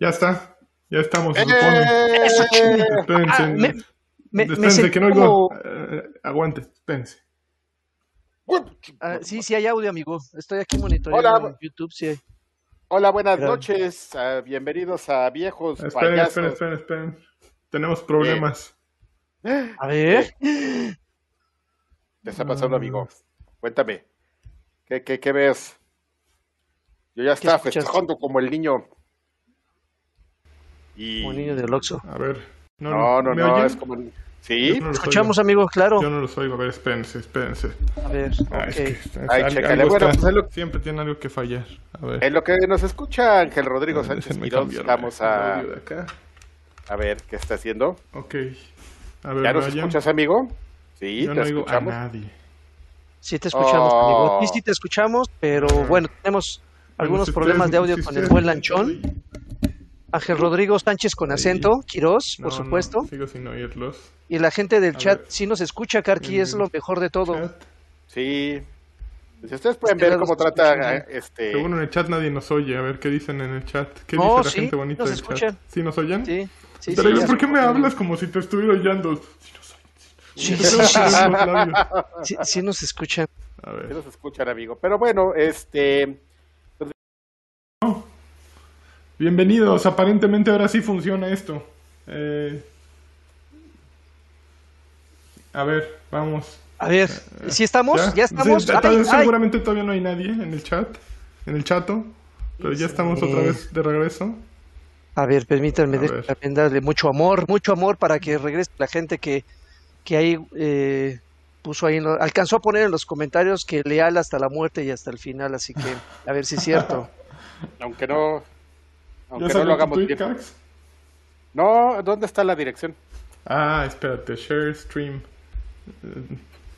Ya está. Ya estamos, se ¡Eh! supone. Eso, chinga. Espérense. Ah, me- me, me espérense, sentí que no como- oigo. Eh, aguante, espérense. Ah, sí, sí hay audio, amigo. Estoy aquí monitoreando Hola. en YouTube, sí hay. Hola, buenas Pero- noches. ah, bienvenidos a Viejos Esperen, Payasos. esperen, esperen, esperen. Tenemos problemas. A ver. ¿Qué está pasando, Mm. amigo? Cuéntame. ¿Qué, qué, qué ves? Yo ya ¿Qué estaba festejando como el niño. Y... Como niño del Oxxo. A ver. No, No, no, ¿me no, oyen? es como... el- ¿Sí? No los Escuchamos, oigo. amigo, claro. Yo no los oigo. A ver, espérense, espérense. A ver, Ah, ok. es que es- Ay, algo Bueno, está- pues lo- Siempre tiene algo que fallar. A ver. En lo que nos escucha Ángel Rodrigo Sánchez Déjenme Quirós, cambiarme vamos a, acá. a ver qué está haciendo. Ok. A ver, ¿Ya ¿me nos escuchas, amigo? Sí, Yo te no oigo a escuchamos. nadie. Sí te escuchamos, Oh. amigo. Sí, sí te escuchamos, pero bueno, tenemos algunos si problemas de audio si con el buen lanchón. Ángel Rodrigo Sánchez con acento, Quirós, No, por no, supuesto. sigo sin oírlos. Y la gente del A chat ver. sí nos escucha, Karki, es Mm, lo mejor de todo. Chat. Sí. Si ustedes pueden ver cómo trata este... Según en el chat nadie nos oye. A ver qué dicen en el chat. ¿Qué No, dice la sí, gente bonita nos del escuchan. chat? ¿Sí nos oyen? Sí, sí, Pero sí, ¿por qué me hablas como si te estuviera oyendo? Sí nos oyen. Sí, ¿Por qué sí, no sí, sí, sí nos escuchan. A Sí ver. nos escuchan, amigo. Pero bueno, este... Bienvenidos. Aparentemente ahora sí funciona esto. Eh, A ver, vamos. A ver, ¿sí estamos? ¿Ya, estamos? Sí, Ay, seguramente todavía no hay nadie en el chat, en el chato, pero ya estamos otra vez de regreso. A ver, permítanme A ver. también darle mucho amor, mucho amor para que regrese la gente que, que ahí eh, puso ahí, en lo- alcanzó a poner en los comentarios que leal hasta la muerte y hasta el final, así que a ver si es cierto. Aunque no... ¿Ya Aunque no lo hagamos tweet, bien. Cax? No, ¿dónde está la dirección? Ah, espérate, share stream.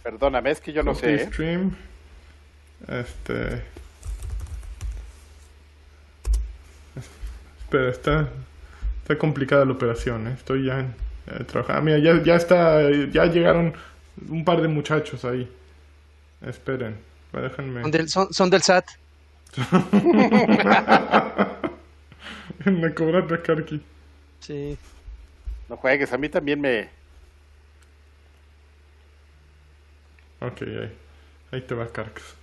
Perdóname, es que yo no sé. ¿eh? stream. Este. Espera, está. Está complicada la operación, ¿eh? Estoy ya en- eh, trabajando. Ah, mira, ya, ya está. Ya llegaron un par de muchachos ahí. Esperen. Déjenme. Son del, son, son del SAT. Me cobraste a Karki. Sí. No juegues, a mí también me... Ok, ahí. Ahí te va Karks.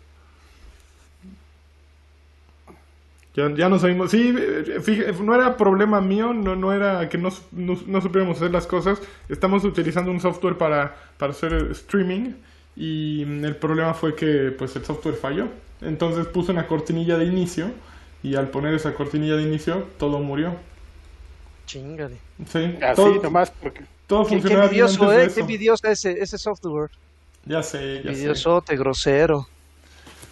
Ya, ya nos oímos. Sí, fíjate, no era problema mío, no, no era que no, no, no supiéramos hacer las cosas. Estamos utilizando un software para, para hacer streaming y el problema fue que pues el software falló. Entonces puse una cortinilla de inicio y al poner esa cortinilla de inicio todo murió. Chingale. Sí, Así todo, nomás, porque... todo Qué, qué funcionaba bien envidioso, antes de ¿eh? Qué envidioso ese, ese software. Ya sé, ya sé. Envidiosote, grosero.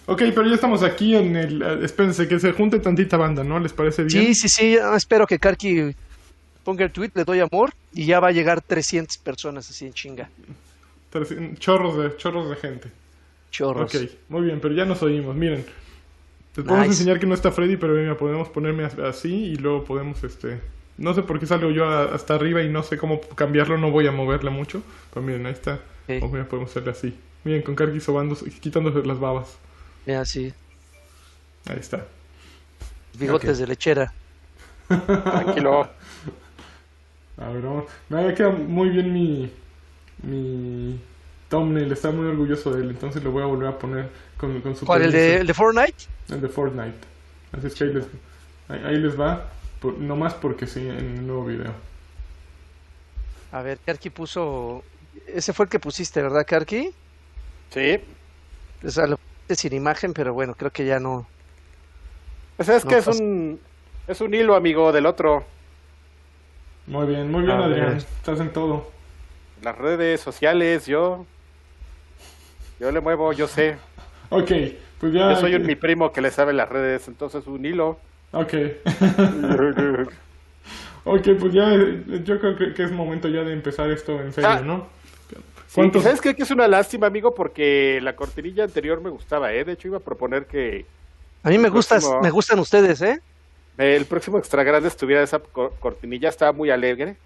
Ok, pero ya estamos aquí en el... eh, Espérense, que se junte tantita banda, ¿no? ¿Les parece bien? Sí, sí, sí. Espero que Karki ponga el tweet, le doy amor y ya va a llegar 300 personas así en chinga. Chorros de, chorros de gente. Chorros. Ok, muy bien, pero ya nos oímos. Miren, a Nice. enseñar que no está Freddy, pero mira, podemos ponerme as- así y luego podemos, este... No sé por qué salgo yo a- hasta arriba y no sé cómo cambiarlo, no voy a moverle mucho. Pero miren, ahí está. O mira, podemos hacerle así. Miren, con Karki sobándose, quitándose las babas. Mira, sí. Ahí está. Bigotes de lechera. Tranquilo. A ver, vamos. Me quedado muy bien mi. Mi. Thumbnail, está muy orgulloso de él, entonces lo voy a volver a poner con, con su ¿Cuál? ¿El de, permiso. el de Fortnite? El de Fortnite. Así es que ahí les, ahí, ahí les va. Por, no más porque sí, en el nuevo video. A ver, Karki puso. Ese fue el que pusiste, ¿verdad, Karki? Sí. O sea, lo pusiste sin imagen, pero bueno, creo que ya no. Pues es No que es un... Es un hilo, amigo, del otro. Muy bien, muy bien, A Adrián. ver. Estás en todo. Las redes sociales, yo... Yo le muevo, yo sé. Ok, pues ya. Yo soy un mi primo que le sabe las redes, entonces un hilo. Ok. ok, pues ya. Yo creo que, que es momento ya de empezar esto en serio, Ah. ¿no? Sí, ¿Cuántos- ¿Sabes qué? Que es una lástima, amigo, porque la cortinilla anterior me gustaba, ¿eh? De hecho, iba a proponer que A mí me, gustas, próximo- me gustan ustedes, ¿eh? el próximo Extra Grande estuviera esa cor- cortinilla, estaba muy alegre.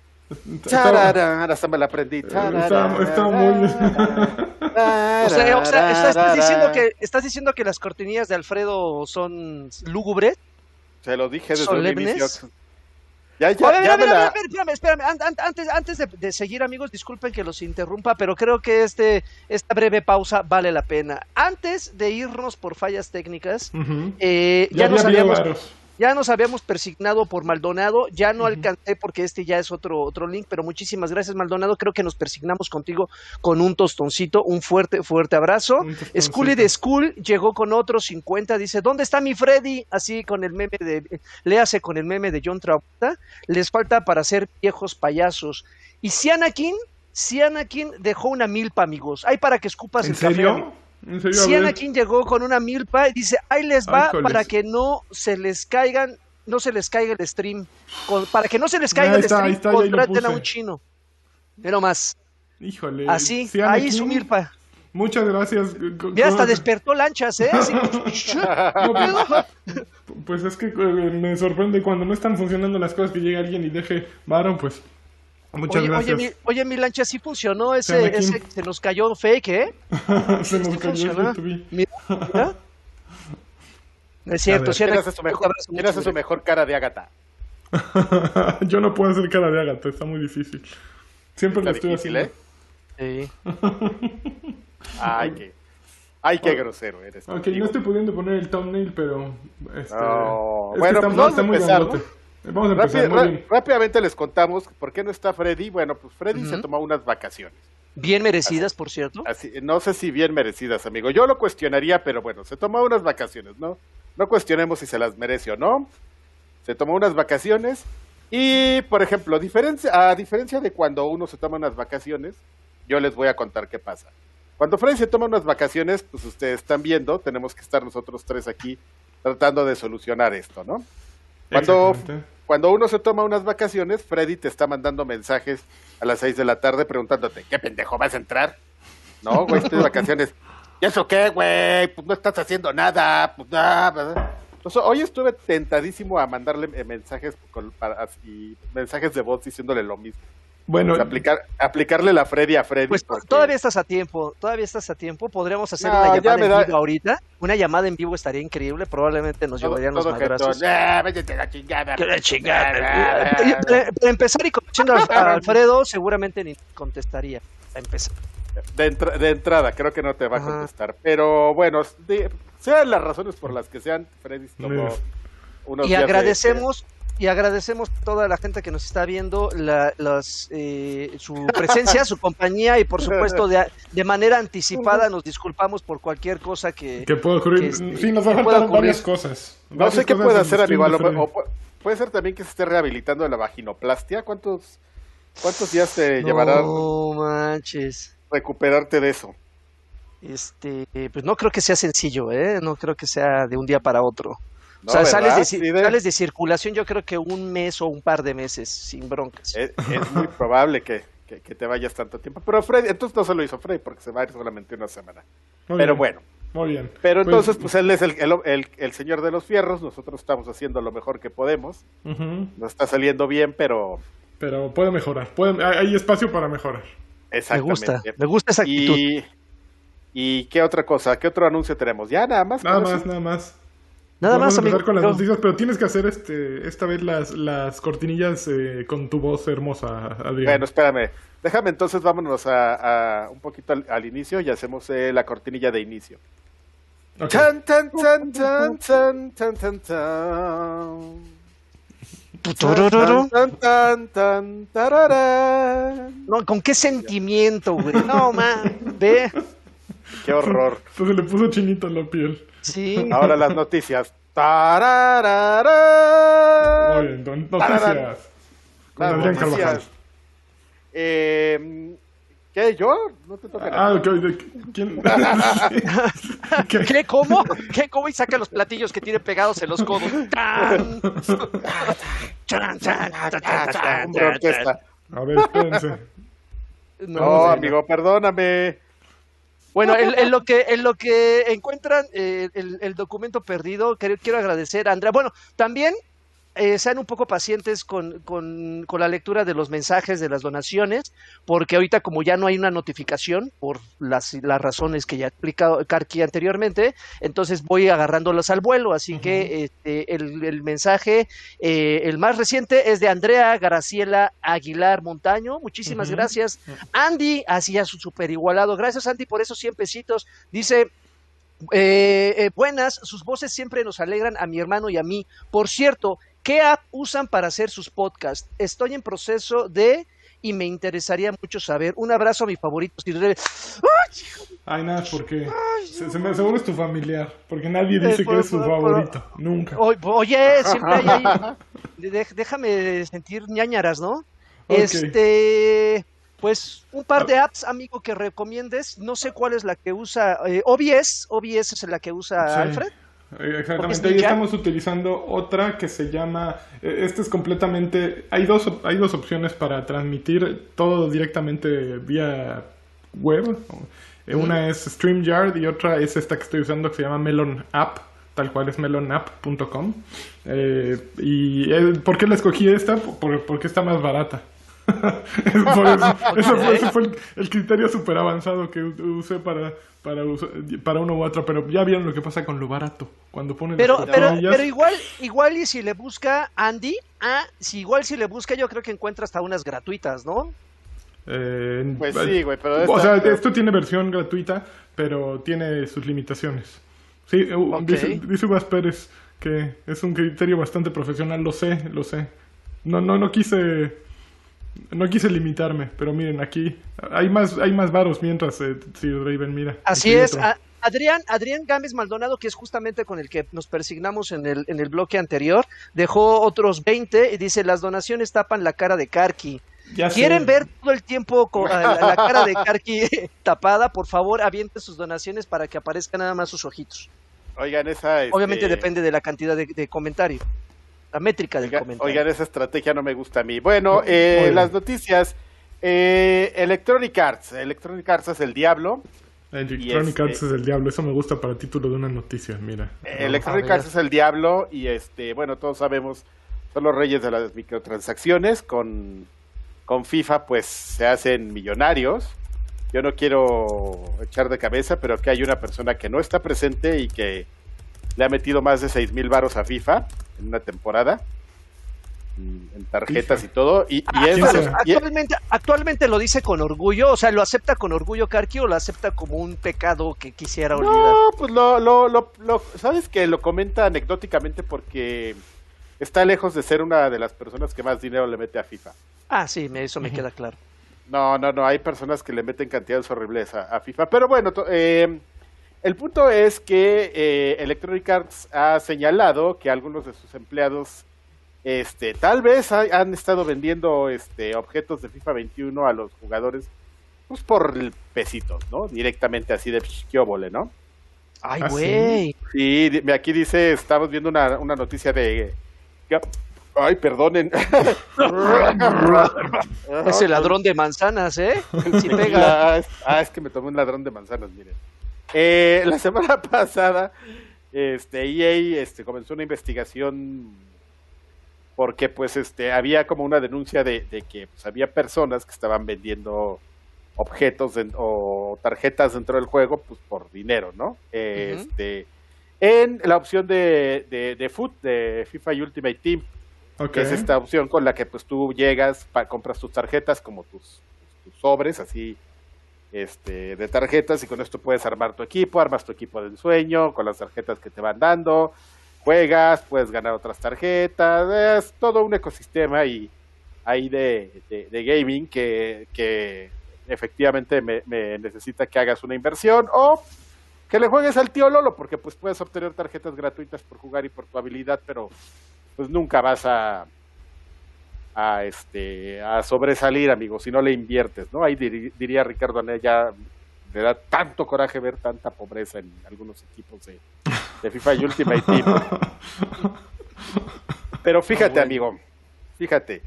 Tararán, hasta me la aprendí. Estaba, estaba muy. O sea, o sea, sea, estás, diciendo que, ¿estás diciendo que las cortinillas de Alfredo son lúgubres? Se lo dije desde un solemnes. inicio. Ya, ya, A ver, ya a ver, la- a ver, espérame, espérame. An- an- Antes, antes de, de seguir, amigos, disculpen que los interrumpa, pero creo que este, esta breve pausa vale la pena. Antes de irnos por fallas técnicas, Ujú. eh, Ya, ya, nos había habíamos, varos. Ya nos habíamos persignado por Maldonado, ya no alcancé porque este ya es otro, otro link, pero muchísimas gracias, Maldonado. Creo que nos persignamos contigo con un tostoncito, un fuerte, fuerte abrazo. Scully de School llegó con otros 50, dice, ¿dónde está mi Freddy? Así con el meme de, léase con el meme de John Travolta, les falta para ser viejos payasos. Y si Anakin, si Anakin dejó una milpa, amigos, hay para que escupas ¿En el serio? ¿En serio? Si. Anakin llegó con una milpa y dice, ahí les va Ay, para que no se les caigan, no se les caiga el stream, con- para que no se les caiga Ahí el está, stream, está, contraten a un chino. Pero más, Híjole. así, sí, ahí su milpa. Muchas gracias. Ya hasta despertó lanchas, ¿eh? Así, pues- Pues es que eh, me sorprende cuando no están funcionando las cosas que llegue alguien y deje varón, pues. Muchas Oye, oye, gracias. mi, oye, mi lancha, sí funcionó ese, ese, se nos cayó fake, ¿eh? Se nos Sí cayó funcionó. Mira, mira. Es cierto, ver. sí, ¿Quién Anakin, hace su mejor, quién hace su mejor cara de Ágata? Yo no puedo hacer cara de ágata, está muy difícil. Siempre lo Está estoy difícil, haciendo. ¿eh? Sí. Ay, qué, ay, qué grosero eres. Ok, contigo. no estoy pudiendo poner el thumbnail, pero. Este, No, es que bueno, está, pues vamos está a muy empezar, grandote. Vamos a empezar, bien. rápidamente les contamos por qué no está Freddy. Bueno, pues Freddy se tomó unas vacaciones. Bien merecidas, por cierto. Así, no sé si bien merecidas, amigo. Yo lo cuestionaría, pero bueno, se tomó unas vacaciones, ¿no? No cuestionemos si se las merece o no. Se tomó unas vacaciones y, por ejemplo, diferencia, a diferencia de cuando uno se toma unas vacaciones, yo les voy a contar qué pasa. Cuando Freddy se toma unas vacaciones, pues ustedes están viendo, tenemos que estar nosotros tres aquí tratando de solucionar esto, ¿no? Cuando, cuando uno se toma unas vacaciones, Freddy te está mandando mensajes a las 6 de la tarde preguntándote, ¿qué pendejo vas a entrar? No, güey, estoy de vacaciones. ¿Y eso qué, güey? Pues no estás haciendo nada. Pues nada. Entonces, hoy estuve tentadísimo a mandarle eh, mensajes con- para- y mensajes de voz diciéndole lo mismo. Bueno, sea, aplicar, aplicarle la Freddy a Freddy. Pues porque- todavía estás a tiempo, todavía estás a tiempo. Podríamos hacer No, una llamada en da- vivo ahorita. Una llamada en vivo estaría increíble. Probablemente nos todo, llevarían los todo madrazos. jetón. Ah, la chingada. Que la chingada. Para, para empezar y conociendo a Alfredo, seguramente ni contestaría. A empezar. De, entra- de entrada, creo que no te va a Ajá. contestar. Pero bueno, de- sean las razones por las que sean, Freddy tomó unos Y días de- agradecemos y agradecemos a toda la gente que nos está viendo la, las, eh, su presencia, su compañía y por supuesto de, de manera anticipada nos disculpamos por cualquier cosa que, que puede ocurrir. que este- sí, nos va a que pueda faltar ocurrir. varias cosas. No Varias sé qué puede hacer, amigo. o puede ser también que se esté rehabilitando de la vaginoplastia. ¿Cuántos, cuántos días te llevará No manches. recuperarte de eso? Este, pues no creo que sea sencillo, ¿eh? No creo que sea de un día para otro. ¿No, o sea, sales de, sales circulación yo creo que un mes o un par de meses sin broncas. Es, es muy probable que, que- que te vayas tanto tiempo. Pero Freddy, entonces no se lo hizo Freddy porque se va a ir solamente una semana. Muy Pero bien, bueno, Muy bien. pero entonces pues él es el, el, el- el señor de los fierros. Nosotros estamos haciendo lo mejor que podemos. Ujú, No está saliendo bien, pero Pero puede mejorar. puede- hay espacio para mejorar. Me exactamente. gusta, me gusta esa actitud. Y, ¿Y qué otra cosa? ¿Qué otro anuncio tenemos? Ya nada más. Nada más, eso? nada más. Nada Vamos más, a empezar amigo. con las pero- noticias, pero tienes que hacer este esta vez las, las cortinillas eh, con tu voz hermosa, Adrián. Bueno, espérame. Déjame entonces, vámonos a, a un poquito al, al inicio y hacemos eh, la cortinilla de inicio. Ok. Tan, tan, tan, tan, tan, tan, tan, tan. Turururu. Tan, tan, tan, tararán. No, ¿con qué sentimiento, güey? No, man, ve. Qué horror. Entonces le puso chinito en la piel. Sí. Ahora las noticias. Muy Tarararán. bien, don- noticias. Las noticias. Carvajal. Eh, ¿Qué? ¿Yo? No te toca Ah, nada. de- ¿quién? ¿Qué? ¿Qué? ¿Cómo? ¿Qué? ¿Cómo? Y saca los platillos que tiene pegados en los codos. No, amigo, perdóname. Bueno, en, en lo que en lo que encuentran eh, el, el documento perdido, quiero, quiero agradecer a Andrea. Bueno, también eh, sean un poco pacientes con, con, con, la lectura de los mensajes de las donaciones, porque ahorita como ya no hay una notificación por las, las razones que ya ha explicado Karki anteriormente, entonces voy agarrándolas al vuelo, así que este, el, el, mensaje, eh, el más reciente es de Andrea Graciela Aguilar Montaño, muchísimas gracias. Andy, así ya su super igualado, gracias Andy por esos 100 pesitos, dice... Eh, eh, buenas, sus voces siempre nos alegran a mi hermano y a mí. Por cierto, ¿qué app usan para hacer sus podcasts? Estoy en proceso de y me interesaría mucho saber. Un abrazo a mi favorito. Ay, nada, porque se, se me seguro es tu familiar, porque nadie dice que es su favorito, nunca. oye, siempre hay ahí. Déjame sentir ñañaras, ¿no? Okay. Este, pues un par de apps, amigo, que recomiendes. No sé cuál es la que usa. Eh, OBS, OBS es la que usa sí. Alfred. Exactamente, ahí estamos utilizando otra que se llama, este es completamente, hay dos, hay dos opciones para transmitir todo directamente vía web, una es StreamYard y otra es esta que estoy usando que se llama Melon App, tal cual es melonapp.com. Eh, ¿Y eh, por qué la escogí esta? Por, porque está más barata. Eso, eso fue, ese fue el, el criterio súper avanzado que usé para, para, para uno u otro, pero ya vieron lo que pasa con lo barato. Cuando ponen pero, pero, pero igual, igual y si le busca Andy, ah, si igual si le busca yo creo que encuentra hasta unas gratuitas, ¿no? Eh, pues sí, güey, pero esta... O sea, esto tiene versión gratuita, pero tiene sus limitaciones. Sí, okay. dice, dice Pérez que es un criterio bastante profesional, lo sé, lo sé. No, no, no quise no quise limitarme, pero miren, aquí hay más, hay más varos mientras, eh, Raven, mira. Así es. Adrián, Adrián Gámez Maldonado, que es justamente con el que nos persignamos en el, en el bloque anterior, dejó otros 20 y dice, las donaciones tapan la cara de Karki. Ya ¿Quieren sé. ver todo el tiempo con la, la cara de Karki tapada? Por favor, avienten sus donaciones para que aparezcan nada más sus ojitos. Oigan, esa... Este... Obviamente depende de la cantidad de, de comentario la métrica del Oiga, comentario. Oigan, esa estrategia no me gusta a mí. Bueno, eh, las noticias. Eh, Electronic Arts. Electronic Arts es el diablo. Electronic este, Arts es el diablo. Eso me gusta para título de una noticia, mira. Electronic no, Arts es el diablo y este, bueno, todos sabemos, son los reyes de las microtransacciones. Con, con FIFA, pues se hacen millonarios. Yo no quiero echar de cabeza, pero que hay una persona que no está presente y que le ha metido más de seis mil varos a FIFA en una temporada en tarjetas FIFA. y todo y, y ah, actualmente, actualmente lo dice con orgullo o sea lo acepta con orgullo Karki o lo acepta como un pecado que quisiera olvidar no pues lo, lo, lo, lo sabes que lo comenta anecdóticamente porque está lejos de ser una de las personas que más dinero le mete a FIFA. Ah sí me, eso me uh -huh. queda claro. No no no hay personas que le meten cantidades horribles a, a FIFA pero bueno eh, el punto es que eh, Electronic Arts ha señalado que algunos de sus empleados este, tal vez ha, han estado vendiendo este, objetos de FIFA 21 a los jugadores pues por pesitos, ¿no? Directamente así de chiquióbole, ¿no? Ay, güey. Sí, sí, aquí dice, estamos viendo una, una noticia de... Ay, perdonen. Ese ladrón de manzanas, ¿eh? Sí pega. Ah, es que me tomé un ladrón de manzanas, miren. Eh, la semana pasada, este, EA este, comenzó una investigación porque pues este había como una denuncia de, de que pues, había personas que estaban vendiendo objetos en, o tarjetas dentro del juego pues por dinero, ¿no? Este uh -huh. en la opción de, de, de Foot de FIFA Ultimate Team, okay. que es esta opción con la que pues tú llegas, pa, compras tus tarjetas como tus, tus sobres, así este, de tarjetas y con esto puedes armar tu equipo, armas tu equipo de ensueño con las tarjetas que te van dando, juegas, puedes ganar otras tarjetas, es todo un ecosistema y ahí de, de, de gaming que, que efectivamente me, me, necesita que hagas una inversión o que le juegues al tío Lolo porque pues puedes obtener tarjetas gratuitas por jugar y por tu habilidad, pero pues nunca vas a a este a sobresalir, amigo, si no le inviertes, ¿no? Ahí dir, diría Ricardo Anaya, le da tanto coraje ver tanta pobreza en algunos equipos de, de FIFA y Ultimate Team. Pero fíjate, amigo, fíjate,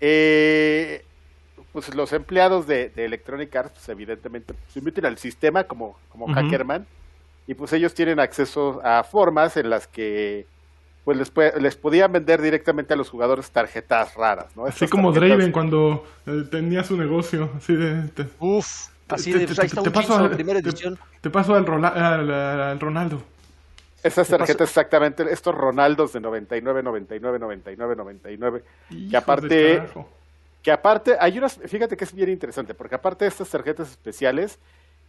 eh, pues los empleados de, de Electronic Arts, pues evidentemente se meten al sistema como, como uh -huh. hackerman, y pues ellos tienen acceso a formas en las que pues les, les podían vender directamente a los jugadores tarjetas raras, ¿no? Así como tarjetas- Draven cuando eh, tenía su negocio. Así de. te- Uf, así te- de, te- pues ahí está te un paso a- primera te- edición. Te paso al, Rola- al- al Ronaldo. Estas ¿Qué pasó? tarjetas exactamente, estos Ronaldos de 99, 99, 99, 99, Hijos que aparte, que aparte, hay unas, fíjate que es bien interesante, porque aparte de estas tarjetas especiales,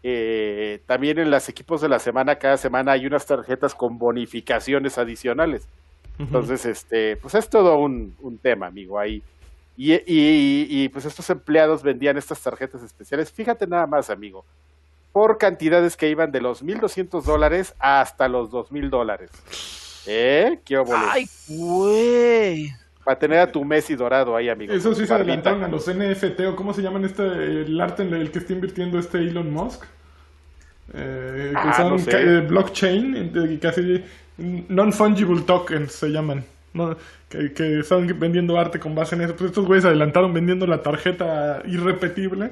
eh, también en los equipos de la semana, cada semana hay unas tarjetas con bonificaciones adicionales. Entonces, este, pues es todo un, un tema, amigo, ahí. Y, y- y, pues estos empleados vendían estas tarjetas especiales. Fíjate nada más, amigo, por cantidades que iban de los 1.200 dólares hasta los 2.000 dólares. ¿Eh? ¿Qué óvole? Ay, güey. Para tener a tu Messi dorado ahí, amigo. Eso sí se adelantaron a los NFT o cómo se llaman este el arte en el que está invirtiendo este Elon Musk. Eh, que Ah, son no sé. eh, blockchain, eh, casi non-fungible tokens se llaman. ¿no? Que, que están vendiendo arte con base en eso. Pues estos güeyes adelantaron vendiendo la tarjeta irrepetible.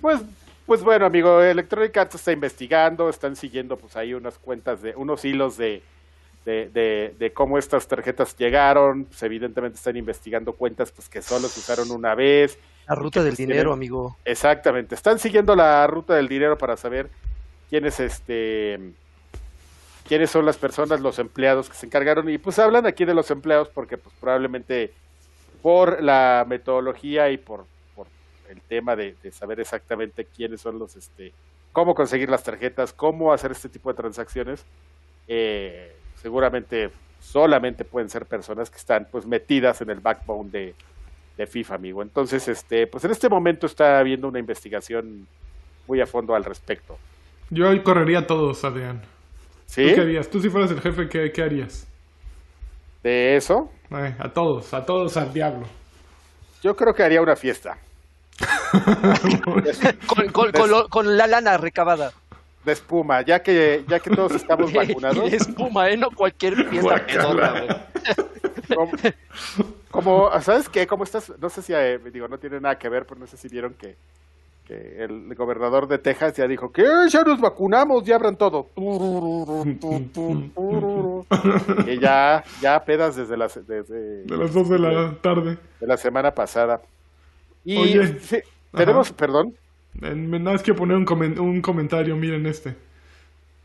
Pues, pues bueno, amigo, Electronic Arts está investigando, están siguiendo pues ahí unas cuentas de, unos hilos de, de, de, de cómo estas tarjetas llegaron, pues evidentemente están investigando cuentas pues que solo se usaron una vez, La ruta del pues, dinero, tienen- amigo. exactamente, están siguiendo la ruta del dinero para saber quiénes este quiénes son las personas, los empleados que se encargaron y pues hablan aquí de los empleados porque pues probablemente por la metodología y por, por el tema de, saber exactamente quiénes son los, este, cómo conseguir las tarjetas, cómo hacer este tipo de transacciones, eh, seguramente solamente pueden ser personas que están pues metidas en el backbone de, de FIFA, amigo. Entonces, este, pues en este momento está habiendo una investigación muy a fondo al respecto. Yo hoy correría a todos, Adrián. ¿Sí? ¿Tú qué harías? Tú si fueras el jefe, ¿qué, qué harías? De eso, Ay, a todos, a todos al diablo. yo creo que haría una fiesta. Con, con- con lo- con la lana recabada. de espuma, ya que ya que todos estamos vacunados. De espuma, ¿eh? No cualquier fiesta como, como, ¿sabes qué? Como estás, no sé si, eh, digo, no tiene nada que ver, pero no sé si vieron que, que el gobernador de Texas ya dijo que "Eh, ya nos vacunamos, ya abran todo. que ya, ya pedas desde las, desde De las 2 de la tarde. de la semana pasada. Y Oye. sí, tenemos, Ajá. perdón, Eh, Nada más quiero poner un, comen- un comentario, miren este.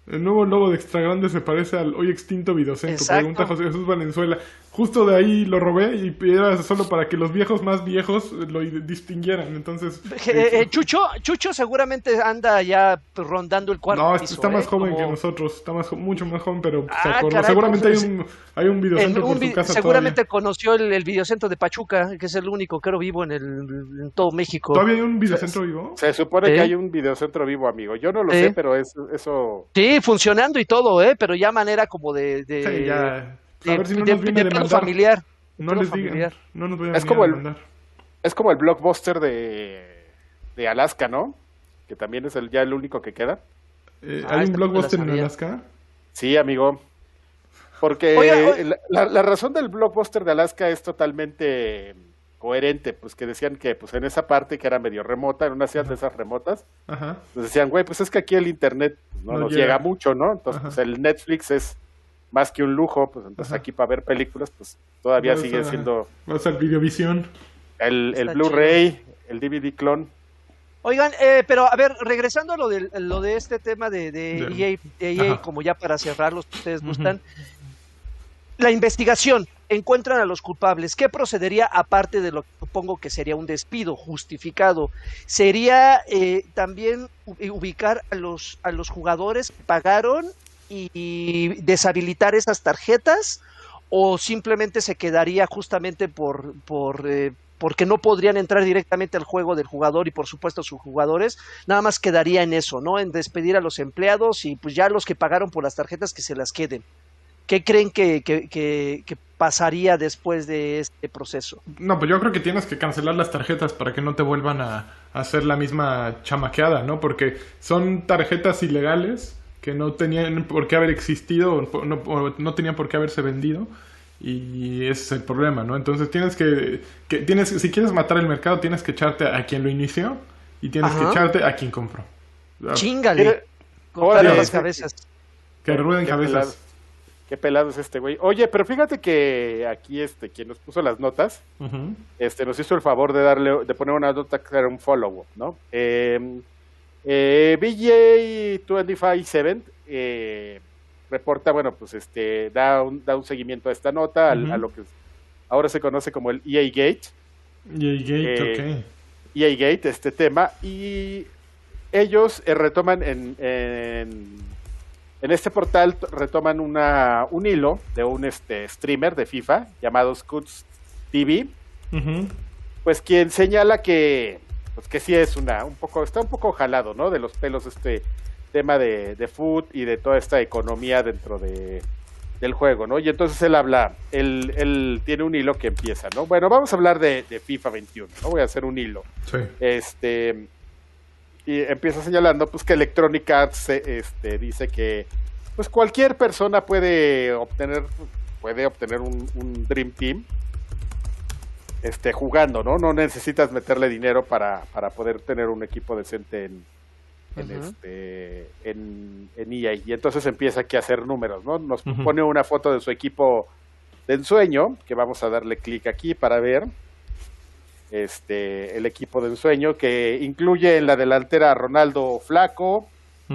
El nuevo logo de Extra Grande se parece al hoy extinto Videocentro, Exacto. pregunta José Jesús Valenzuela. Justo de ahí lo robé y era solo para que los viejos más viejos lo distinguieran. Entonces, Eh, eh, Chucho, Chucho seguramente anda ya pues, rondando el cuarto no, piso, está más ¿eh? joven Como- que nosotros, está más mucho más joven, pero se Ah, acordó. caray, seguramente hay entonces, un, hay un en videocentro un por su casa seguramente conoció el, el videocentro de Pachuca, que es el único creo vivo en, el, en todo México. todavía. ¿Todavía hay un videocentro vivo? se supone ¿Eh? que hay un videocentro vivo, amigo. Yo no lo ¿Eh? sé, pero es, eso Sí, funcionando y todo, ¿eh? Pero ya manera como de... de Sí, ya. De- A ver si no de- nos viene de a familiar. No les digan. familiar. No nos vayan Es a como el- demandar. es como el blockbuster de, de Alaska, ¿no? Que también es el, ya el único que queda. Eh, Ah, ¿Hay un blockbuster en. Alaska? Sí, amigo. Porque Oiga, oiga. la, la- la razón del blockbuster de Alaska es totalmente coherente, pues que decían que pues en esa parte que era medio remota, en una ciudad de esas remotas, Ajá. pues decían, güey, pues es que aquí el internet pues, no, No nos llega. llega. mucho, ¿no? Entonces, pues el Netflix es más que un lujo, pues entonces Ajá. aquí para ver películas, pues todavía Vas sigue a- siendo Vas al Videovisión. el, el Blu-ray, el DVD clon. Oigan, eh, pero a ver, regresando a lo de, lo de este tema de, de EA, de EA, Ajá. como ya para cerrarlos, ustedes gustan. La investigación, encuentran a los culpables. ¿Qué procedería aparte de lo que supongo que sería un despido justificado? ¿Sería eh, también ubicar a los, a los jugadores que pagaron y, deshabilitar esas tarjetas? ¿O simplemente se quedaría justamente por, por, eh, porque no podrían entrar directamente al juego del jugador y por supuesto sus jugadores? Nada más quedaría en eso, ¿no? En despedir a los empleados y pues ya los que pagaron por las tarjetas que se las queden. ¿Qué creen que- que pasaría después de este proceso? No, pues yo creo que tienes que cancelar las tarjetas para que no te vuelvan a, a hacer la misma chamaqueada, ¿no? Porque son tarjetas ilegales que no tenían por qué haber existido o no, o no tenían por qué haberse vendido y ese es el problema, ¿no? Entonces tienes que, que tienes si quieres matar el mercado tienes que echarte a quien lo inició y tienes Ajá. que echarte a quien compró. Ah, Chingale. Órale, las cabezas. Que rueden Qué cabezas. Qué pelado es este güey. Oye, pero fíjate que aquí este, quien nos puso las notas, este, nos hizo el favor de darle, de poner una nota que era un follow-up, ¿no? Eh, eh, BJ257 eh, reporta, bueno, pues este, da un, da un seguimiento a esta nota, a lo que ahora se conoce como el EA Gate. El gate, Eh, ok. EA Gate, este tema, y ellos eh, retoman en, en, en este portal, retoman una, un hilo de un este, streamer de FIFA llamado Scoots TV, pues quien señala que, pues que sí es una, un poco, está un poco jalado, ¿no? De los pelos este tema de, de food y de toda esta economía dentro de, del juego, ¿no? Y entonces él habla, él, él tiene un hilo que empieza, ¿no? Bueno, vamos a hablar de, de FIFA 21, ¿no? Voy a hacer un hilo Sí. este y empieza señalando pues que Electronic Arts eh, este dice que pues cualquier persona puede obtener puede obtener un, un Dream Team este jugando no no necesitas meterle dinero para, para poder tener un equipo decente en en este en, en EA y entonces empieza aquí a hacer números no nos pone una foto de su equipo de ensueño que vamos a darle clic aquí para ver este el equipo de ensueño que incluye en la delantera a Ronaldo Flaco,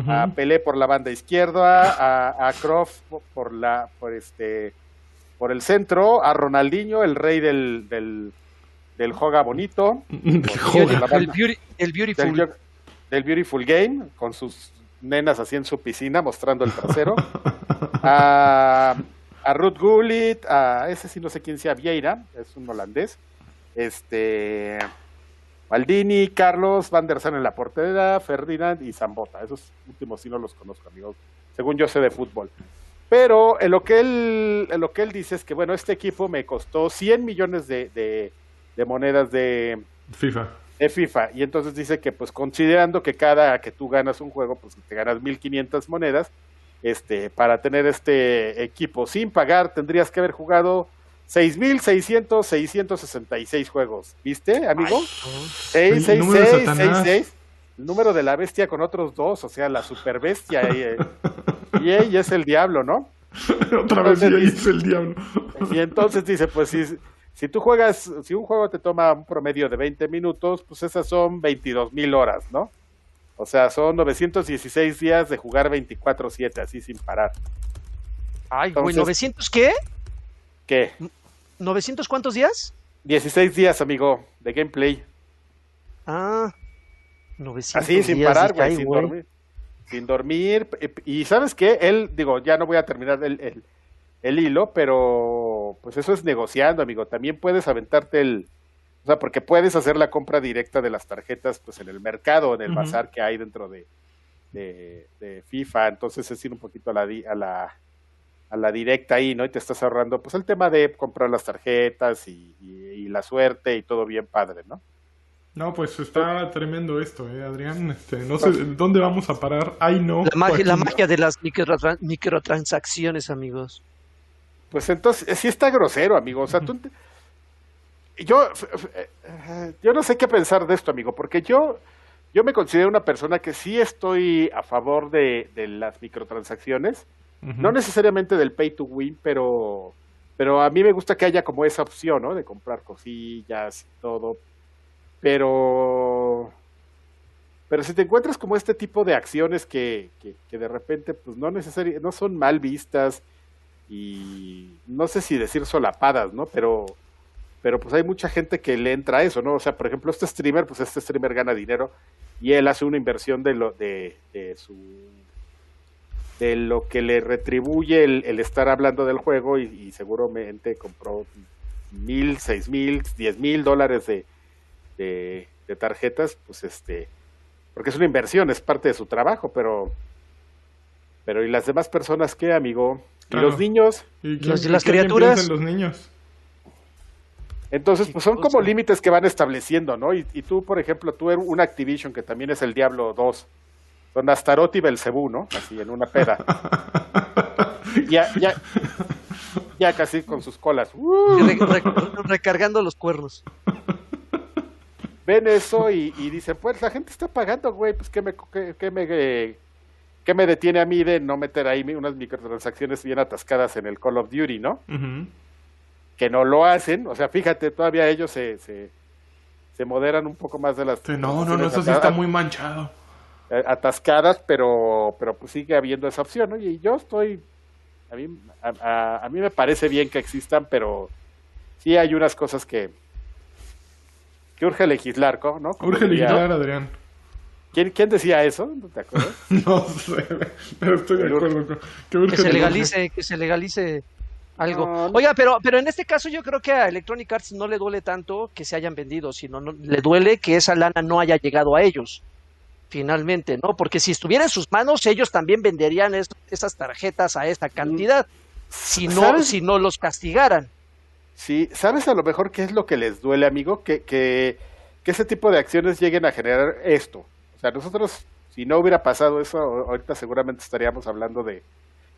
a Pelé por la banda izquierda, a, a Croft por la por este por el centro, a Ronaldinho, el rey del del, del joga bonito, El, beauty- el Beautiful. del, Beautiful Game, con sus nenas así en su piscina mostrando el trasero. a, a Ruth Gullit, a ese sí no sé quién sea, Vieira, es un holandés. Este. Maldini, Carlos, Van der Sar en la portería, Ferdinand y Zambota. Esos últimos sí no los conozco, amigos. Según yo sé de fútbol. Pero en lo que él, en lo que él dice es que, bueno, este equipo me costó 100 millones de, de- de monedas de, FIFA. de FIFA. Y entonces dice que, pues, considerando que cada que tú ganas un juego, pues te ganas 1500 monedas, este, para tener este equipo sin pagar, tendrías que haber jugado 6600, 666 juegos. ¿Viste, amigo? El número de 666, Satanás. 66. El número de la bestia con otros dos, o sea, la super bestia. Eh, y ella es el diablo, ¿no? Otra vez Entonces, hizo el diablo. Y entonces dice, pues si, si tú juegas, si un juego te toma un promedio de 20 minutos, pues esas son 22 mil horas, ¿no? O sea, son 916 días de jugar 24/7, así sin parar. Ay, güey, Entonces- ¿900 qué? ¿Qué? ¿900 cuántos días? 16 días, amigo, de gameplay. Ah, 900 Así, sin días, parar, güey, sin dormir. Sin dormir. Y, y ¿sabes qué? Él, digo, ya no voy a terminar el, el, el hilo, pero pues eso es negociando, amigo. También puedes aventarte el... O sea, porque puedes hacer la compra directa de las tarjetas pues en el mercado, en el bazar que hay dentro de, de, de FIFA. Entonces es ir un poquito a la, a la a la directa ahí, ¿no? Y te estás ahorrando pues el tema de comprar las tarjetas y, y- y la suerte y todo bien padre, ¿no? No, pues está tremendo esto, eh, Adrián. Este, no sé dónde vamos a parar. Ay, no. La magia, la magia de las microtran- microtransacciones, amigos. Pues entonces, sí está grosero, amigo. O sea, tú... Yo, f- eh, yo no sé qué pensar de esto, amigo, porque yo, yo me considero una persona que sí estoy a favor de, de las microtransacciones, no necesariamente del pay to win, pero, pero a mí me gusta que haya como esa opción, ¿no? De comprar cosillas y todo. Pero, pero si te encuentras como este tipo de acciones que, que, de repente, pues no necesari- no son mal vistas y no sé si decir solapadas, ¿no? Pero, pero pues hay mucha gente que le entra a eso, ¿no? O sea, por ejemplo, este streamer, pues este streamer gana dinero y él hace una inversión de lo de, de su de lo que le retribuye el, estar hablando del juego y seguramente compró mil, seis mil, diez mil dólares de, de, de tarjetas, pues este, porque es una inversión, es parte de su trabajo, pero, pero ¿y las demás personas qué, amigo? ¿Y Claro. los niños? ¿Y Las- criaturas. los niños. Entonces, pues son cosa. como límites que van estableciendo, ¿no? Y, y tú, por ejemplo, tú eres un Activision que también es el Diablo 2, con Astaroth y Belcebú, ¿no? Así en una peda. ya, ya, ya casi con sus colas. ¡Uh! Re- re- recargando los cuernos. Ven eso y, y dicen, pues la gente está pagando, güey, pues que me, que, que me, ¿qué me detiene a mí de no meter ahí unas microtransacciones bien atascadas en el Call of Duty, ¿no? Que no lo hacen, o sea, fíjate, todavía ellos se, se, se moderan un poco más de las Sí, no, no, no, eso sí está muy manchado. eh, atascadas, pero, pero pues sigue habiendo esa opción, ¿no? Y yo estoy, a mí, a, a- a mí me parece bien que existan, pero sí hay unas cosas que, que urge legislar, ¿co- ¿no? Como Urge diría- liquidar, Adrián. ¿Quién, ¿Quién decía eso? ¿No te acuerdas? No sé, pero estoy de acuerdo con que urge Que se legalice, que se legalice algo. No, no. Oiga, pero, pero en este caso yo creo que a Electronic Arts no le duele tanto que se hayan vendido, sino no- le duele que esa lana no haya llegado a ellos, finalmente, ¿no? Porque si estuviera en sus manos, ellos también venderían es- esas tarjetas a esta cantidad, si no, ¿Sabes? si no los castigaran. Sí, ¿sabes a lo mejor qué es lo que les duele, amigo? Que, que, que ese tipo de acciones lleguen a generar esto. O sea, nosotros, si no hubiera pasado eso, ahorita seguramente estaríamos hablando de,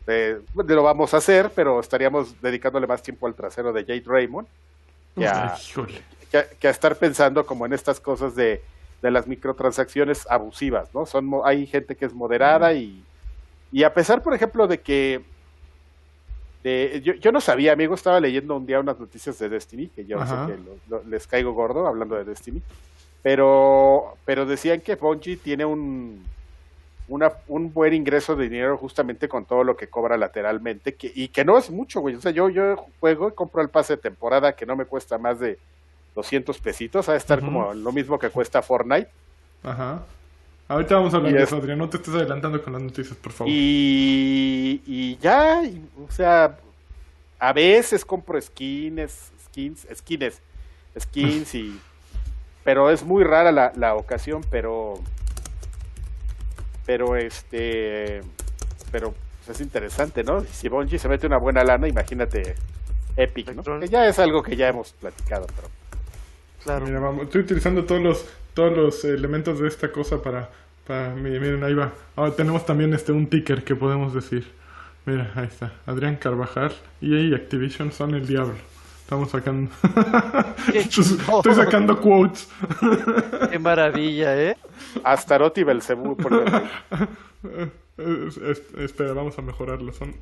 de, de lo vamos a hacer, pero estaríamos dedicándole más tiempo al trasero de Jade Raymond que a, Ay, híjole. que a- que a estar pensando como en estas cosas de, de las microtransacciones abusivas, ¿no? Son, hay gente que es moderada y, y a pesar, por ejemplo, de que de- yo, yo no sabía, amigo, estaba leyendo un día unas noticias de Destiny, que yo Ajá. sé que lo- lo- les caigo gordo hablando de Destiny, pero, pero decían que Bungie tiene un, una, un buen ingreso de dinero justamente con todo lo que cobra lateralmente, que, y que no es mucho, güey. O sea, yo, yo juego y compro el pase de temporada que no me cuesta más de 200 pesitos, a estar como lo mismo que cuesta Fortnite. Ajá. Ahorita vamos a hablar de es- eso, Adrián. No te estés adelantando con las noticias, por favor. Y, y ya, y, o sea, a veces compro skins, skins, skins, skins y... Pero es muy rara la, la ocasión, pero... Pero este... Pero pues, es interesante, ¿no? Si Bungie se mete una buena lana, imagínate Epic, ¿no? Que ya es algo que ya hemos platicado, pero... Claro. Mira, vamos, estoy utilizando todos los todos los elementos de esta cosa para, para mi- miren, ahí va. Ahora tenemos también este un ticker que podemos decir. Mira, ahí está. Adrián Carvajal, EA y Activision son el diablo. Estamos sacando. Estoy sacando quotes. Qué maravilla, ¿eh? Astaroth y Belzebú, por ejemplo. Es- es- espera, vamos a mejorarlo. Son.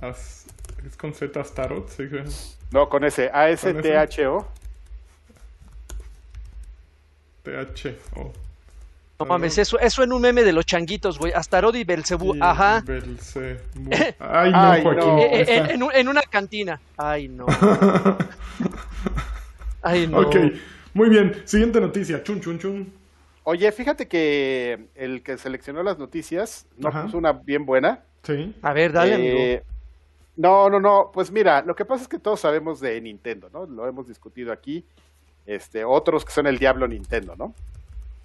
as- es con Z Astarot, sí. No, con ese A-S-T-H-O. T-H-O. No mames, eso, eso en un meme de los changuitos, güey. Astaroth y Belcebú, Y ajá. Belzebú. Ay, no, Ay, Joaquín. no. Eh, eh, eh, en, un- en una cantina. Ay, no. Ay, no. Ok, muy bien. Siguiente noticia. Chun, chun, chun. Oye, fíjate que el que seleccionó las noticias no Ajá. puso una bien buena. Sí. A ver, dale, Eh, amigo. no, no, no. Pues mira, lo que pasa es que todos sabemos de Nintendo, ¿no? Lo hemos discutido aquí. Este, otros que son el diablo Nintendo, ¿no?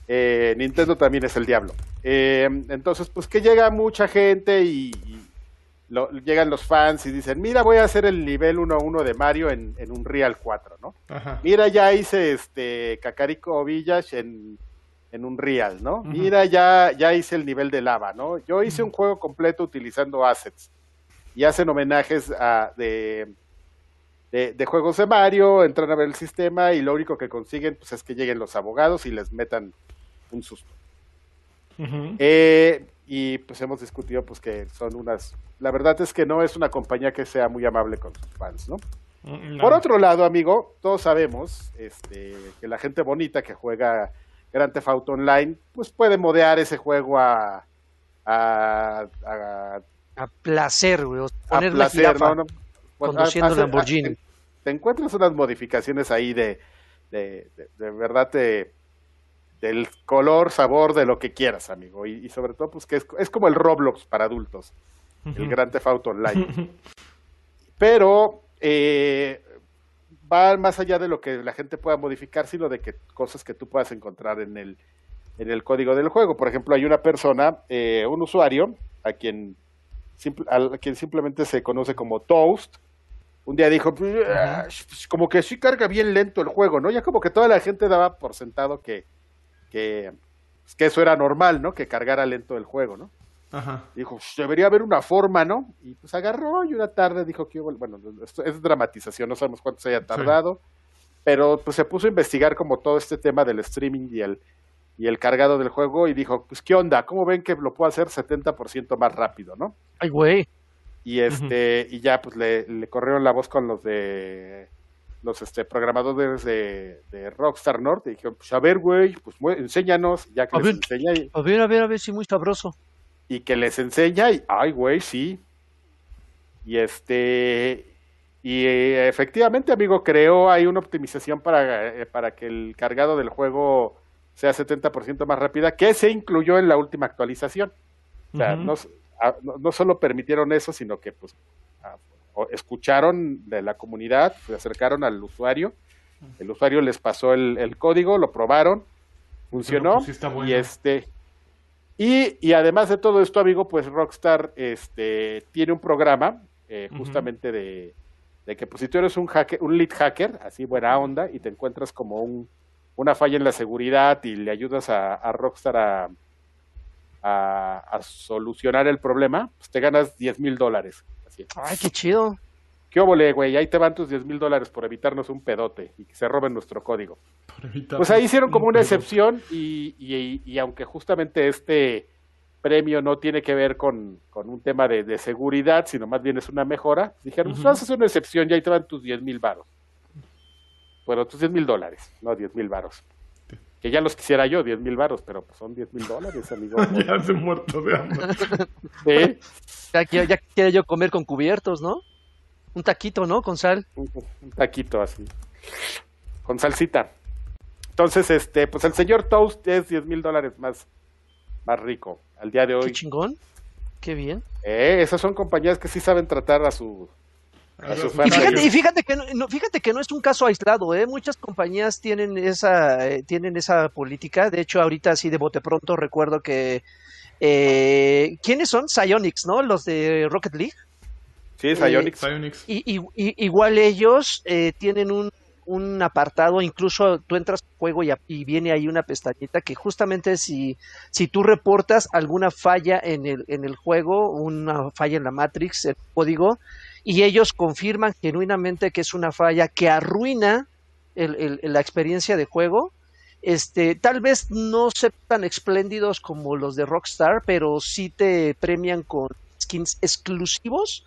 Eh, Nintendo también es el diablo. Eh, entonces, pues que llega mucha gente y, y lo- llegan los fans y dicen, mira, voy a hacer el nivel 1-1 de Mario en, en un Real 4, ¿no? Ajá. Mira, ya hice este Kakariko Village en, en un Real, ¿no? Mira, ya, ya hice el nivel de lava, ¿no? Yo hice un juego completo utilizando assets. Y hacen homenajes a, de, de, de juegos de Mario, entran a ver el sistema y lo único que consiguen pues, es que lleguen los abogados y les metan un susto. Eh, y pues hemos discutido pues que son unas... La verdad es que no es una compañía que sea muy amable con sus fans, ¿no? Mm, Por otro lado, amigo, todos sabemos este, que la gente bonita que juega Grand Theft Auto Online, pues puede modear ese juego a, a, a, A placer, güey. a placer, ¿no? No, conduciendo hace- Lamborghini. te, te encuentras unas modificaciones ahí de, de, de- de verdad te- del color, sabor, de lo que quieras, amigo. Y, y sobre todo, pues que es, es como el Roblox para adultos, el Grand Theft Auto Online. pero eh, va más allá de lo que la gente pueda modificar, sino de que cosas que tú puedas encontrar en el, en el código del juego. Por ejemplo, hay una persona, eh, un usuario, a quien, a quien simplemente se conoce como Toast. Un día dijo, "Pues, ah, pues, como que sí carga bien lento el juego, ¿no? Ya como que toda la gente daba por sentado que, que, pues, que eso era normal, ¿no? Que cargara lento el juego, ¿no? Ajá. Dijo, "Sh, debería haber una forma, ¿no? Y pues agarró y una tarde dijo que, bueno, esto es dramatización, no sabemos cuánto se haya tardado, pero pues se puso a investigar como todo este tema del streaming y el, y el cargado del juego y dijo, pues qué onda, ¿cómo ven que lo puedo hacer 70% más rápido, no? Ay, güey. Y este, y ya pues le, le corrieron la voz con los de los este programadores de, de Rockstar North y dijeron, pues a ver, güey, pues enséñanos, ya que A les ver. enseña y, A ver, a ver, a ver si muy sabroso. y que les enseña y ay, güey, sí. Y este y eh, efectivamente, amigo, creó ahí una optimización para, eh, para que el cargado del juego sea 70% más rápida, que se incluyó en la última actualización. O sea, no, a- no, no solo permitieron eso, sino que pues a- escucharon de la comunidad, se acercaron al usuario, el usuario les pasó el, el código, lo probaron, funcionó pues sí está bueno. y este y, y además de todo esto, amigo, pues Rockstar este tiene un programa eh, justamente de, de que pues si tú eres un hacker, un lead hacker, así buena onda, y te encuentras como un, una falla en la seguridad y le ayudas a, a Rockstar a, a, a solucionar el problema, pues te ganas 10 mil dólares. Ay, qué chido. ¿Qué óvole, güey? Ahí te van tus 10 mil dólares por evitarnos un pedote y que se roben nuestro código. Pues ahí hicieron como un una pedo. excepción y, y- y aunque justamente este premio no tiene que ver con, con un tema de, de seguridad, sino más bien es una mejora, dijeron, pues Ujú. vas a hacer una excepción y ahí te van tus 10 mil varos. Bueno, tus 10 mil dólares, no 10 mil varos. Que ya los quisiera yo, 10 mil varos, pero pues son 10 mil dólares, amigo. ya se muerto de hambre. Sí, Ya, ya quiero yo comer con cubiertos, ¿no? Un taquito, ¿no? Con sal. un, un taquito así, con salsita. Entonces, este, pues el señor Toast es 10 mil dólares más, más rico al día de Qué hoy. chingón. Qué bien. Eh, esas son compañías que sí saben tratar a su... A su Y fíjate, y fíjate que no, no- fíjate que no es un caso aislado, ¿eh? Muchas compañías tienen esa, eh, tienen esa política. De hecho, ahorita así de bote pronto recuerdo que eh, ¿quiénes son? Psyonix, ¿no? Los de Rocket League. Sí, Psyonix. Psyonix. Y, y- y- igual ellos eh, tienen un, un apartado, incluso tú entras al juego y, y viene ahí una pestañita que justamente si, si tú reportas alguna falla en el, en el juego, una falla en la Matrix, el código, y ellos confirman genuinamente que es una falla que arruina el- el- la experiencia de juego, este, tal vez no sean tan espléndidos como los de Rockstar, pero sí te premian con skins exclusivos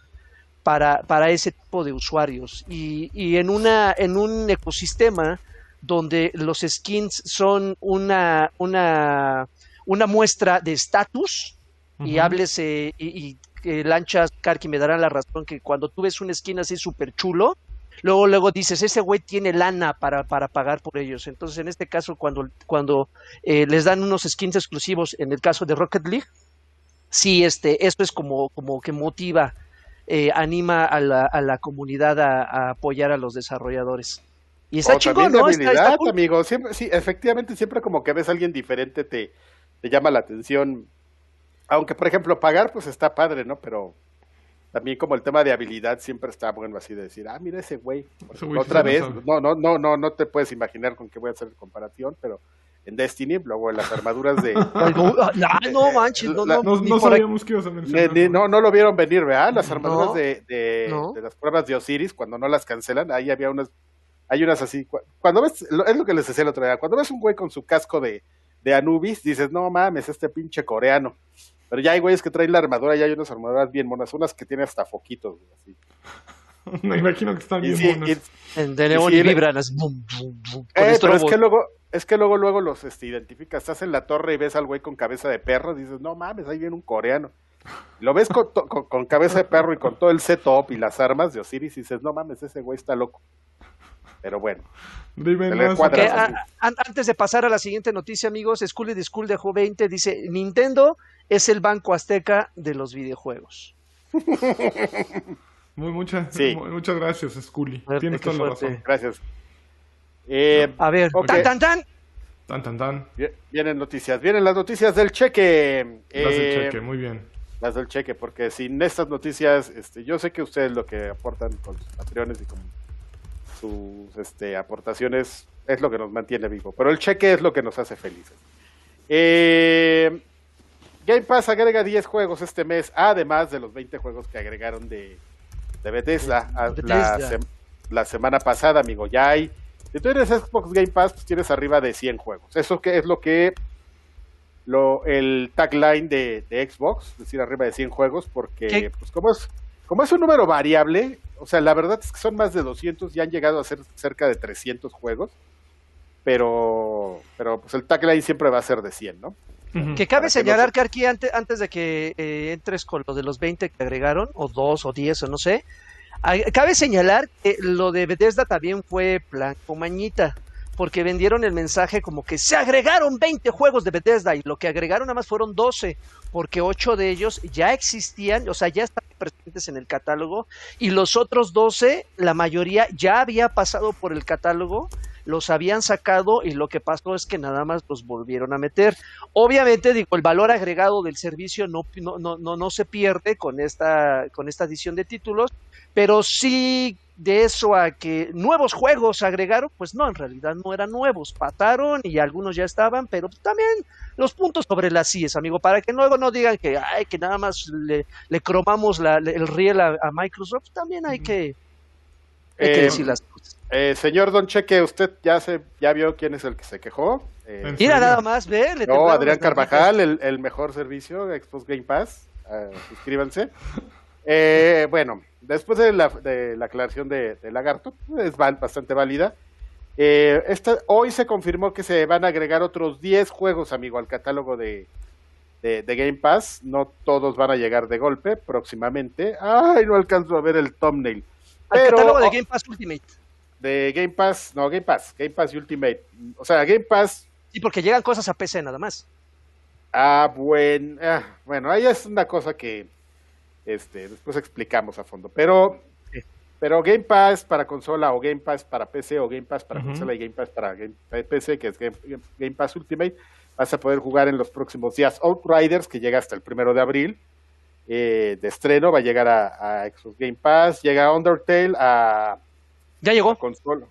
para, para ese tipo de usuarios. Y, y en, una, en un ecosistema donde los skins son una, una, una muestra de estatus, y háblese, y, y que Lanchas, Karki me darán la razón que cuando tú ves un skin así súper chulo, luego luego dices, ese güey tiene lana para, para pagar por ellos. Entonces, en este caso, cuando, cuando eh, les dan unos skins exclusivos, en el caso de Rocket League, sí, este, esto es como, como que motiva, eh, anima a la, a la comunidad a, a apoyar a los desarrolladores. Y está chingón, amigo. Siempre, sí, efectivamente, siempre como que ves a alguien diferente te, te llama la atención. Aunque, por ejemplo, pagar, pues está padre, ¿no? Pero también como el tema de habilidad siempre está bueno así de decir, ah, mira ese güey. Ese güey sí Otra vez, no, no, no, no, no te puedes imaginar con qué voy a hacer comparación, pero en Destiny, luego en las armaduras de... No, ah, no manches, no, La- no, No, ni no por aquí. sabíamos que ibas a mencionar. no, no lo vieron venir, ¿verdad? Las armaduras No. de, de, No. de las pruebas de Osiris, cuando no las cancelan, ahí había unas, hay unas así, cu- cuando ves, lo- es lo que les decía el otro día, cuando ves un güey con su casco de, de Anubis, dices, no mames, este pinche coreano. Pero ya hay güeyes que traen la armadura, ya hay unas armaduras bien monas, unas que tienen hasta foquitos, güey, así. Me imagino que están Y bien sí, buenos. y- En de neón Sí, y le- vibran así, bum, bum, bum, con eh, pero es que luego, es que luego, luego los este, identificas, estás en la torre y ves al güey con cabeza de perro, dices, no mames, ahí viene un coreano. Lo ves con, to- con, con cabeza de perro y con todo el setup y las armas de Osiris y dices, no mames, ese güey está loco. Pero bueno, Dime, no, a- an- antes de pasar a la siguiente noticia, amigos, School de School dejó 20, dice, Nintendo es el banco azteca de los videojuegos. Muy, mucha- Sí. mu- muchas gracias, Scully. Fuerte, Tienes toda la razón. gracias. Eh, A ver, tan, tan, tan. Tan, tan, tan. vi- vienen noticias, vienen las noticias del cheque. Las del Eh, cheque, muy bien. las del cheque, porque sin estas noticias, este, yo sé que ustedes lo que aportan con sus patrones y con sus este, aportaciones es lo que nos mantiene vivo, pero el cheque es lo que nos hace felices. Eh, Game Pass agrega 10 juegos este mes, además de los 20 juegos que agregaron de, de Bethesda, a- Bethesda. La, sem- la semana pasada, amigo. Ya hay. Si tú eres Xbox Game Pass, pues tienes arriba de 100 juegos. Eso que es lo que lo, el tagline de, de Xbox, es decir, arriba de 100 juegos, porque ¿Qué? pues como es, como es un número variable, o sea, la verdad es que son más de 200 y han llegado a ser cerca de 300 juegos, pero, pero pues el tagline siempre va a ser de 100, ¿no? Que cabe que señalar que aquí antes, antes de que eh, entres con lo de los 20 que agregaron, o 2 o 10 o no sé, cabe señalar que lo de Bethesda también fue blanco mañita, porque vendieron el mensaje como que se agregaron 20 juegos de Bethesda y lo que agregaron nada más fueron 12, porque 8 de ellos ya existían, o sea, ya estaban presentes en el catálogo, y los otros 12, la mayoría ya había pasado por el catálogo, los habían sacado y lo que pasó es que nada más los volvieron a meter. Obviamente, digo, el valor agregado del servicio no, no, no, no, no se pierde con esta, con esta adición de títulos, pero sí de eso a que nuevos juegos agregaron, pues no, en realidad no eran nuevos, pataron y algunos ya estaban, pero también los puntos sobre las IES, amigo, para que luego no digan que, ay, que nada más le, le cromamos la- el riel a, a Microsoft, también hay que, hay que Eh, decir las cosas. Eh, señor Don Cheque, ¿usted ya se ya vio quién es el que se quejó? Eh, Mira nada más, ve, le no, Adrián. Carvajal, el, el mejor servicio, Xbox Game Pass. Ah, suscríbanse. Eh, bueno, después de la, de la aclaración de, de Lagarto, es val- bastante válida. Eh, esta, hoy se confirmó que se van a agregar otros 10 juegos, amigo, al catálogo de, de, de Game Pass. No todos van a llegar de golpe próximamente. Ay, no alcanzo a ver el thumbnail. Al Pero- catálogo de Game Pass Ultimate. De Game Pass, no, Game Pass, Game Pass Ultimate. O sea, Game Pass Sí, porque llegan cosas a PC nada más. Ah, buen, ah, bueno, ahí es una cosa que este, después explicamos a fondo. Pero, Sí. pero Game Pass para consola o Game Pass para PC o Game Pass para consola y Game Pass para game- para PC, que es Game, Game Pass Ultimate, vas a poder jugar en los próximos días. Outriders, que llega hasta el primero de abril eh, de estreno, va a llegar a, a Xbox Game Pass. Llega Undertale a, Ya a llegó. consola.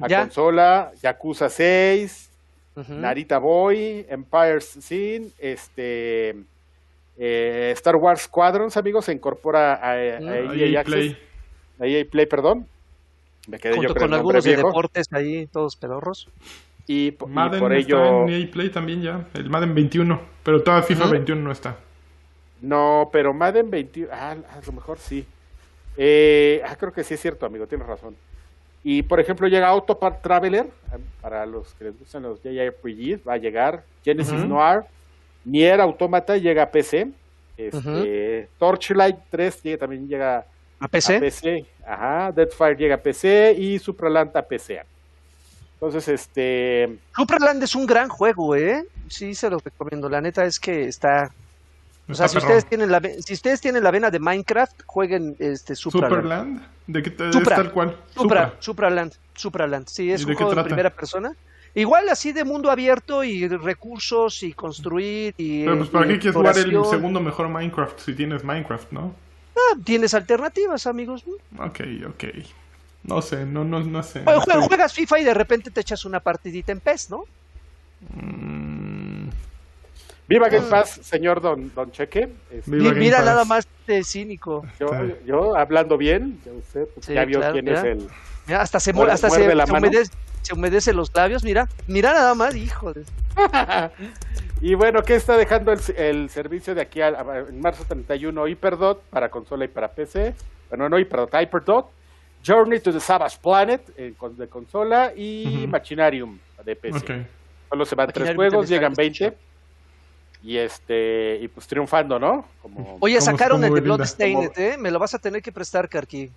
A Ya. consola, Yakuza 6, Ujú. Narita Boy, Empire Sin, este eh, Star Wars Squadrons, amigos, se incorpora a, a Mm. EA Access, Play. a EA Play, perdón. Me quedé yo Junto con con algunos de viejo. deportes ahí, todos pedorros. Y, po- y Madden por está ello en EA Play también ya. El Madden 21. Pero todavía FIFA Ujú. 21 no está. no, pero Madden 21, ah, a lo mejor sí. Eh, ah, creo que sí es cierto, amigo, tienes razón. Y por ejemplo llega Autopart Traveler, ah, para los que les gustan los JRPGs, va a llegar Genesis. Noir, Nier Automata llega a PC, este, Torchlight 3 llega, también llega ¿A PC? a PC, ajá, Deadfire llega a PC y Supraland a PC. Entonces, este, Superland es un gran juego, ¿eh? Sí, se los recomiendo. La neta es que está... O sea, Está si ustedes, tienen la, si ustedes tienen la vena de Minecraft, jueguen este Supraland. Superland. ¿De qué te, Supra. es tal cual? Supra, Supraland, Supraland. Sí, es ¿Y un juego de primera persona. Igual así de mundo abierto y recursos y construir y... Pero pues para y qué quieres jugar el segundo mejor Minecraft si tienes Minecraft, ¿no? Ah, tienes alternativas, amigos. Ok, ok. No sé, no, no, no sé. Jue- No jue- estoy- Juegas FIFA y de repente te echas una partidita en PES, ¿no? Mm, viva Game Pass, señor Don, don Cheque. Este, Viva Mira Pass. nada más de cínico. yo, yo hablando bien, ya usted pues, Sí, ya vio claro, quién mira. es el... Mira, hasta se, mu- Muerde- hasta se, muerde se mano. humedece, se humedece los labios, mira. Mira nada más, hijo de... y bueno, ¿qué está dejando el, el servicio de aquí al- a- en marzo 31? Hyperdot para consola y para PC. Bueno, no Hyperdot, Hyperdot. Journey to the Savage Planet eh, de consola y. Machinarium de PC. Solo se van tres juegos, llegan está 20. Y este y pues triunfando, ¿no? Como Oye, ¿Cómo- sacaron el de? Bloodstained, ¿eh? Me lo vas a tener que prestar, Karki.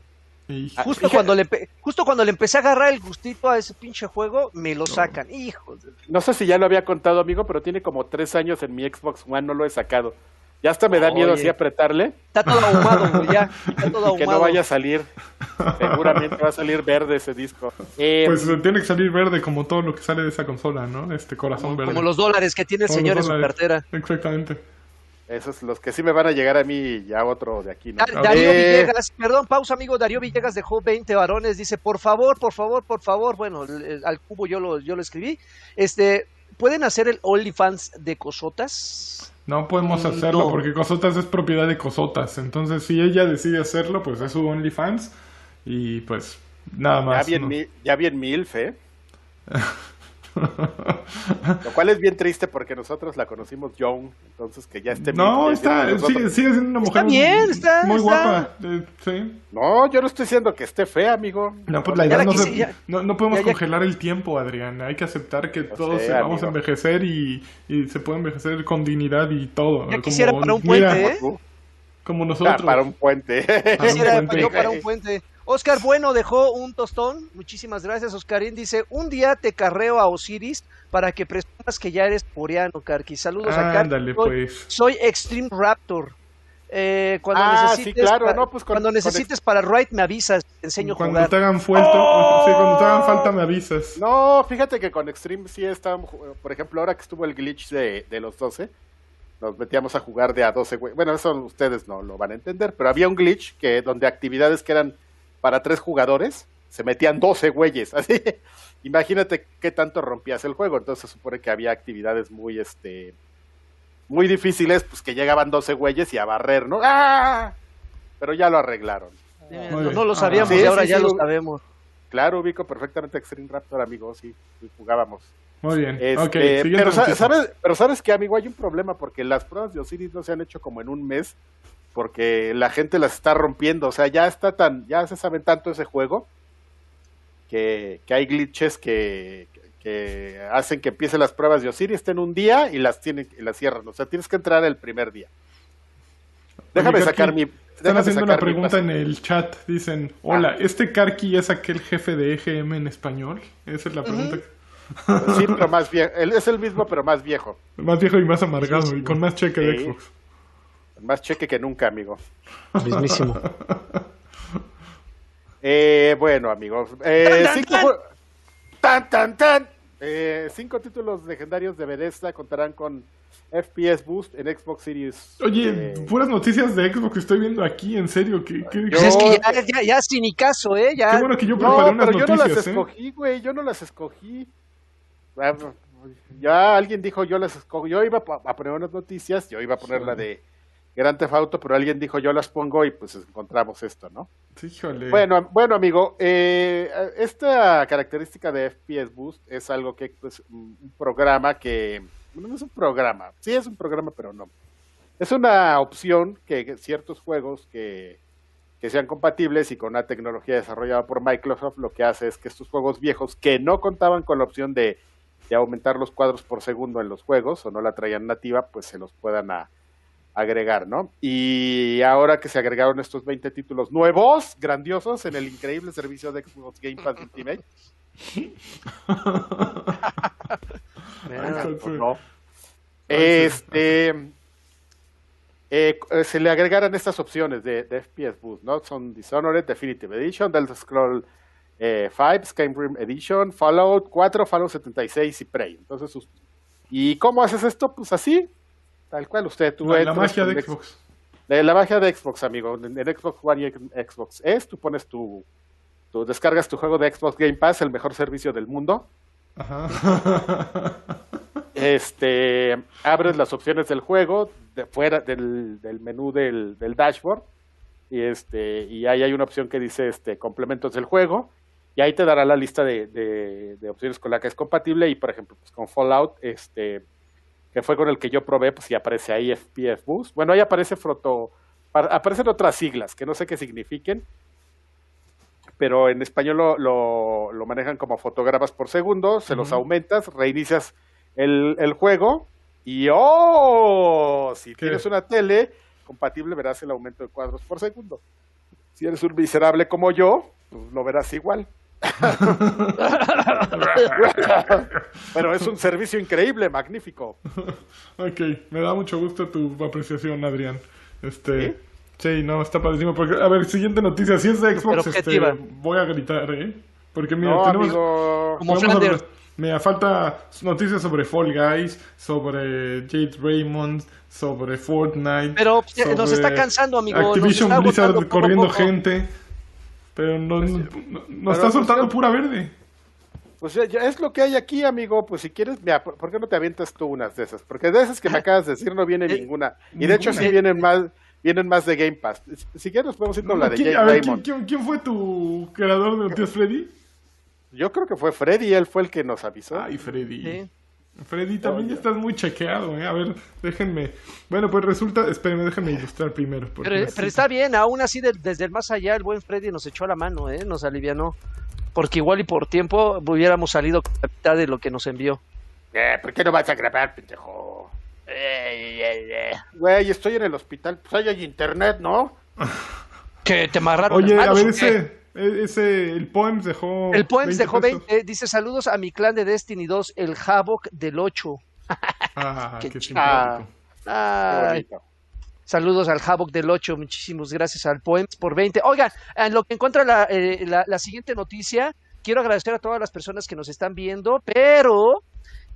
Ah, Justo cuando, le justo cuando le empecé a agarrar el gustito a ese pinche juego, me lo sacan. Hijo de... no sé si ya lo había contado, amigo, pero tiene como tres años en mi Xbox One, no lo he sacado. Ya hasta me da miedo así apretarle Está todo ahumado, güey, ya. Está todo que no ahumado. vaya a salir. Seguramente va a salir verde ese disco. Eh, Pues tiene que salir verde como todo lo que sale de esa consola, ¿no? Este corazón verde. Como los dólares que tiene el Como señor en su cartera. Exactamente. Esos los que sí me van a llegar a mí y ya otro de aquí, ¿no? Dar- Darío Eh, Villegas, perdón, pausa amigo, Darío Villegas dejó 20 varones, dice, por favor, por favor, por favor, bueno, el- el- al cubo yo lo, yo lo escribí, este, ¿pueden hacer el OnlyFans de cosotas? No podemos Mm, hacerlo no. porque Cosotas es propiedad de Cosotas. Entonces, si ella decide hacerlo, pues es su OnlyFans. Y pues nada ya más. bien, ¿no? mi- ya bien milf, ¿eh? Lo cual es bien triste porque nosotros la conocimos young, entonces que ya esté No, bien- está, bien sigue, siendo una mujer bien, está- muy está- guapa. eh, sí. No, yo no estoy diciendo que esté fea, amigo. No, pues la edad no, quise- se- ya- no, no podemos ya- ya- congelar el tiempo, Adrián. Hay que aceptar que todos sé, vamos a envejecer y, y se puede envejecer con dignidad y todo. Ya como- quisiera para un mira, puente, ¿eh? Tú, Como ah, nosotros. para un puente. Para un Quisiera puente. yo para un puente. Oscar Bueno dejó un tostón. Muchísimas gracias, Oscarín. Dice, un día te carreo a Osiris para que presumas que ya eres coreano, Karki. Saludos a Karki. Ándale, Soy- pues. Soy Extreme Raptor. Eh, cuando Ah, sí, claro, pa- no, pues con- cuando con necesites para Right me avisas, te enseño a Cuando jugar. te hagan fuelto, sí, cuando te hagan falta me avisas. No, fíjate que con Extreme sí estábamos, ju- por ejemplo, ahora que estuvo el glitch de, de los 12, nos metíamos a jugar de a 12, güey. Bueno, eso ustedes no lo van a entender, pero había un glitch que donde actividades que eran para tres jugadores, se metían 12 güeyes, así. Imagínate qué tanto rompías el juego, entonces se supone que había actividades muy, este, muy difíciles, pues que llegaban 12 güeyes y a barrer, ¿no? ¡Ah! Pero ya lo arreglaron. No, lo Ah. sabíamos Sí, y ahora sí, ya sí, lo sabemos. Claro, ubico perfectamente Extreme Raptor, amigo, sí, sí, jugábamos. Muy bien. Este, ok, siguiente pero, sa- noticia. ¿sabes, pero sabes que, amigo, hay un problema porque las pruebas de Osiris no se han hecho como en un mes porque la gente las está rompiendo. O sea, ya está tan, ya se saben tanto ese juego que, que hay glitches que, que hacen que empiecen las pruebas de Osiris estén un día y las tienen y las cierran. O sea, tienes que entrar el primer día. Déjame Oye, sacar mi. Están haciendo una pregunta en el chat. Dicen, hola, ¿este Karki es aquel jefe de EGM en español? Esa es la pregunta. Sí, pero más viejo. Él es el mismo, pero más viejo. Más viejo y más amargado y con más cheque de Sí. Xbox. Más cheque que nunca, amigo. Mismísimo. Eh, bueno, amigos. eh, Tan, tan, cinco, tan. jue- tan, tan, tan. Eh, cinco títulos legendarios de Bethesda contarán con FPS Boost en Xbox Series. Oye, eh, puras noticias de Xbox que estoy viendo aquí, en serio. Yo- Pues es que ya, ya, ya sin ni caso, ¿eh? Ya, Qué bueno que yo preparé no, unas pero yo no las ¿eh? escogí, güey. Yo no las escogí. Ah, Ya alguien dijo yo las escogí. Yo iba a a poner unas noticias. Yo iba a poner la de Gran Auto, pero alguien dijo yo las pongo y pues encontramos esto, ¿no? Híjole. Bueno, bueno, amigo, eh, esta característica de FPS Boost es algo que pues, un programa que bueno, no es un programa, sí es un programa, pero no. Es una opción que que ciertos juegos que, que sean compatibles y con una tecnología desarrollada por Microsoft lo que hace es que estos juegos viejos que no contaban con la opción de, de aumentar los cuadros por segundo en los juegos o no la traían nativa, pues se los puedan a- agregar, ¿no? Y ahora que se agregaron estos 20 títulos nuevos, grandiosos, en el increíble servicio de Xbox Game Pass Ultimate, Mira, pues no. Este, eh, eh, se le agregaran estas opciones de, de FPS Boost, ¿no? Son Dishonored Definitive Edition, Delta Scroll eh, 5, Skyrim Edition, Fallout 4, Fallout 76 y Prey. Entonces, ¿y cómo haces esto? Pues así, tal cual usted. Tú la, la magia de Xbox. de la magia de Xbox, amigo. En, en Xbox One y en Xbox S, tú pones tu, tu. Descargas tu juego de Xbox Game Pass, el mejor servicio del mundo. Ajá. Este. Abres las opciones del juego, de fuera del, del menú del, del dashboard. Y este. Y ahí hay una opción que dice este complementos del juego. Y ahí te dará la lista de, de- de opciones con la que es compatible. Y por ejemplo, pues con Fallout, este. Que fue con el que yo probé, pues sí aparece ahí FPS Boost. Bueno, ahí aparece Froto. pa- Aparecen otras siglas que no sé qué signifiquen. Pero en español lo, lo, lo manejan como fotogramas por segundo. Se los aumentas, reinicias el, el juego. Y ¡oh! Si ¿Qué? tienes una tele compatible, verás el aumento de cuadros por segundo. Si eres un miserable como yo, pues lo verás igual. Pero es un servicio increíble, magnífico. ok, me da mucho gusto tu apreciación, Adrián. Este. Sí, no, está padrísimo. Porque, a ver, siguiente noticia. Si es de Xbox, este, objetiva. voy a gritar, ¿eh? Porque mira, No, tenemos. amigo. Como Mira, falta noticias sobre Fall Guys, sobre Jade Raymond, sobre Fortnite. Pero ya nos sobre está cansando, amigo. nos Activision está Blizzard corriendo poco. gente. Pero no, no- no- nos está pues, soltando yo- pura verde. Pues ya- ya es lo que hay aquí, amigo. Pues si quieres, mira, ¿por, por qué no te avientas tú unas de esas? Porque de esas que me acabas de decir no viene Eh, ninguna. Y de hecho sí vienen más, vienen más de Game Pass. Si quieres nos podemos ir con la de ¿Quién- Jade a ver, Raymond. ¿quién, fue tu creador de Noticias Freddy? Yo creo que fue Freddy, él fue el que nos avisó. Ay, Freddy. Sí. Freddy, también ya estás muy chequeado, ¿eh? A ver, déjenme. Bueno, pues resulta, espérenme, déjenme ilustrar primero. Pero, necesito- pero está bien, aún así de- desde el más allá el buen Freddy nos echó la mano, ¿eh? nos alivianó. Porque igual y por tiempo hubiéramos salido con la mitad de lo que nos envió. Eh, ¿Por qué no vas a grabar, pendejo? Güey, estoy en el hospital. Pues ahí hay internet, ¿no? Que te amarraron Oye, las a ver, ¿o qué? ese, e- ese, el Poems dejó. El Poems 20 dejó pesos. 20, dice saludos a mi clan de Destiny 2, el Havoc del 8. Ah, Qué qué ch- simpático. Qué. Saludos al Havoc del 8, muchísimas gracias al Poems por 20. Oigan, en lo que encuentra la, eh, la, la siguiente noticia, quiero agradecer a todas las personas que nos están viendo, pero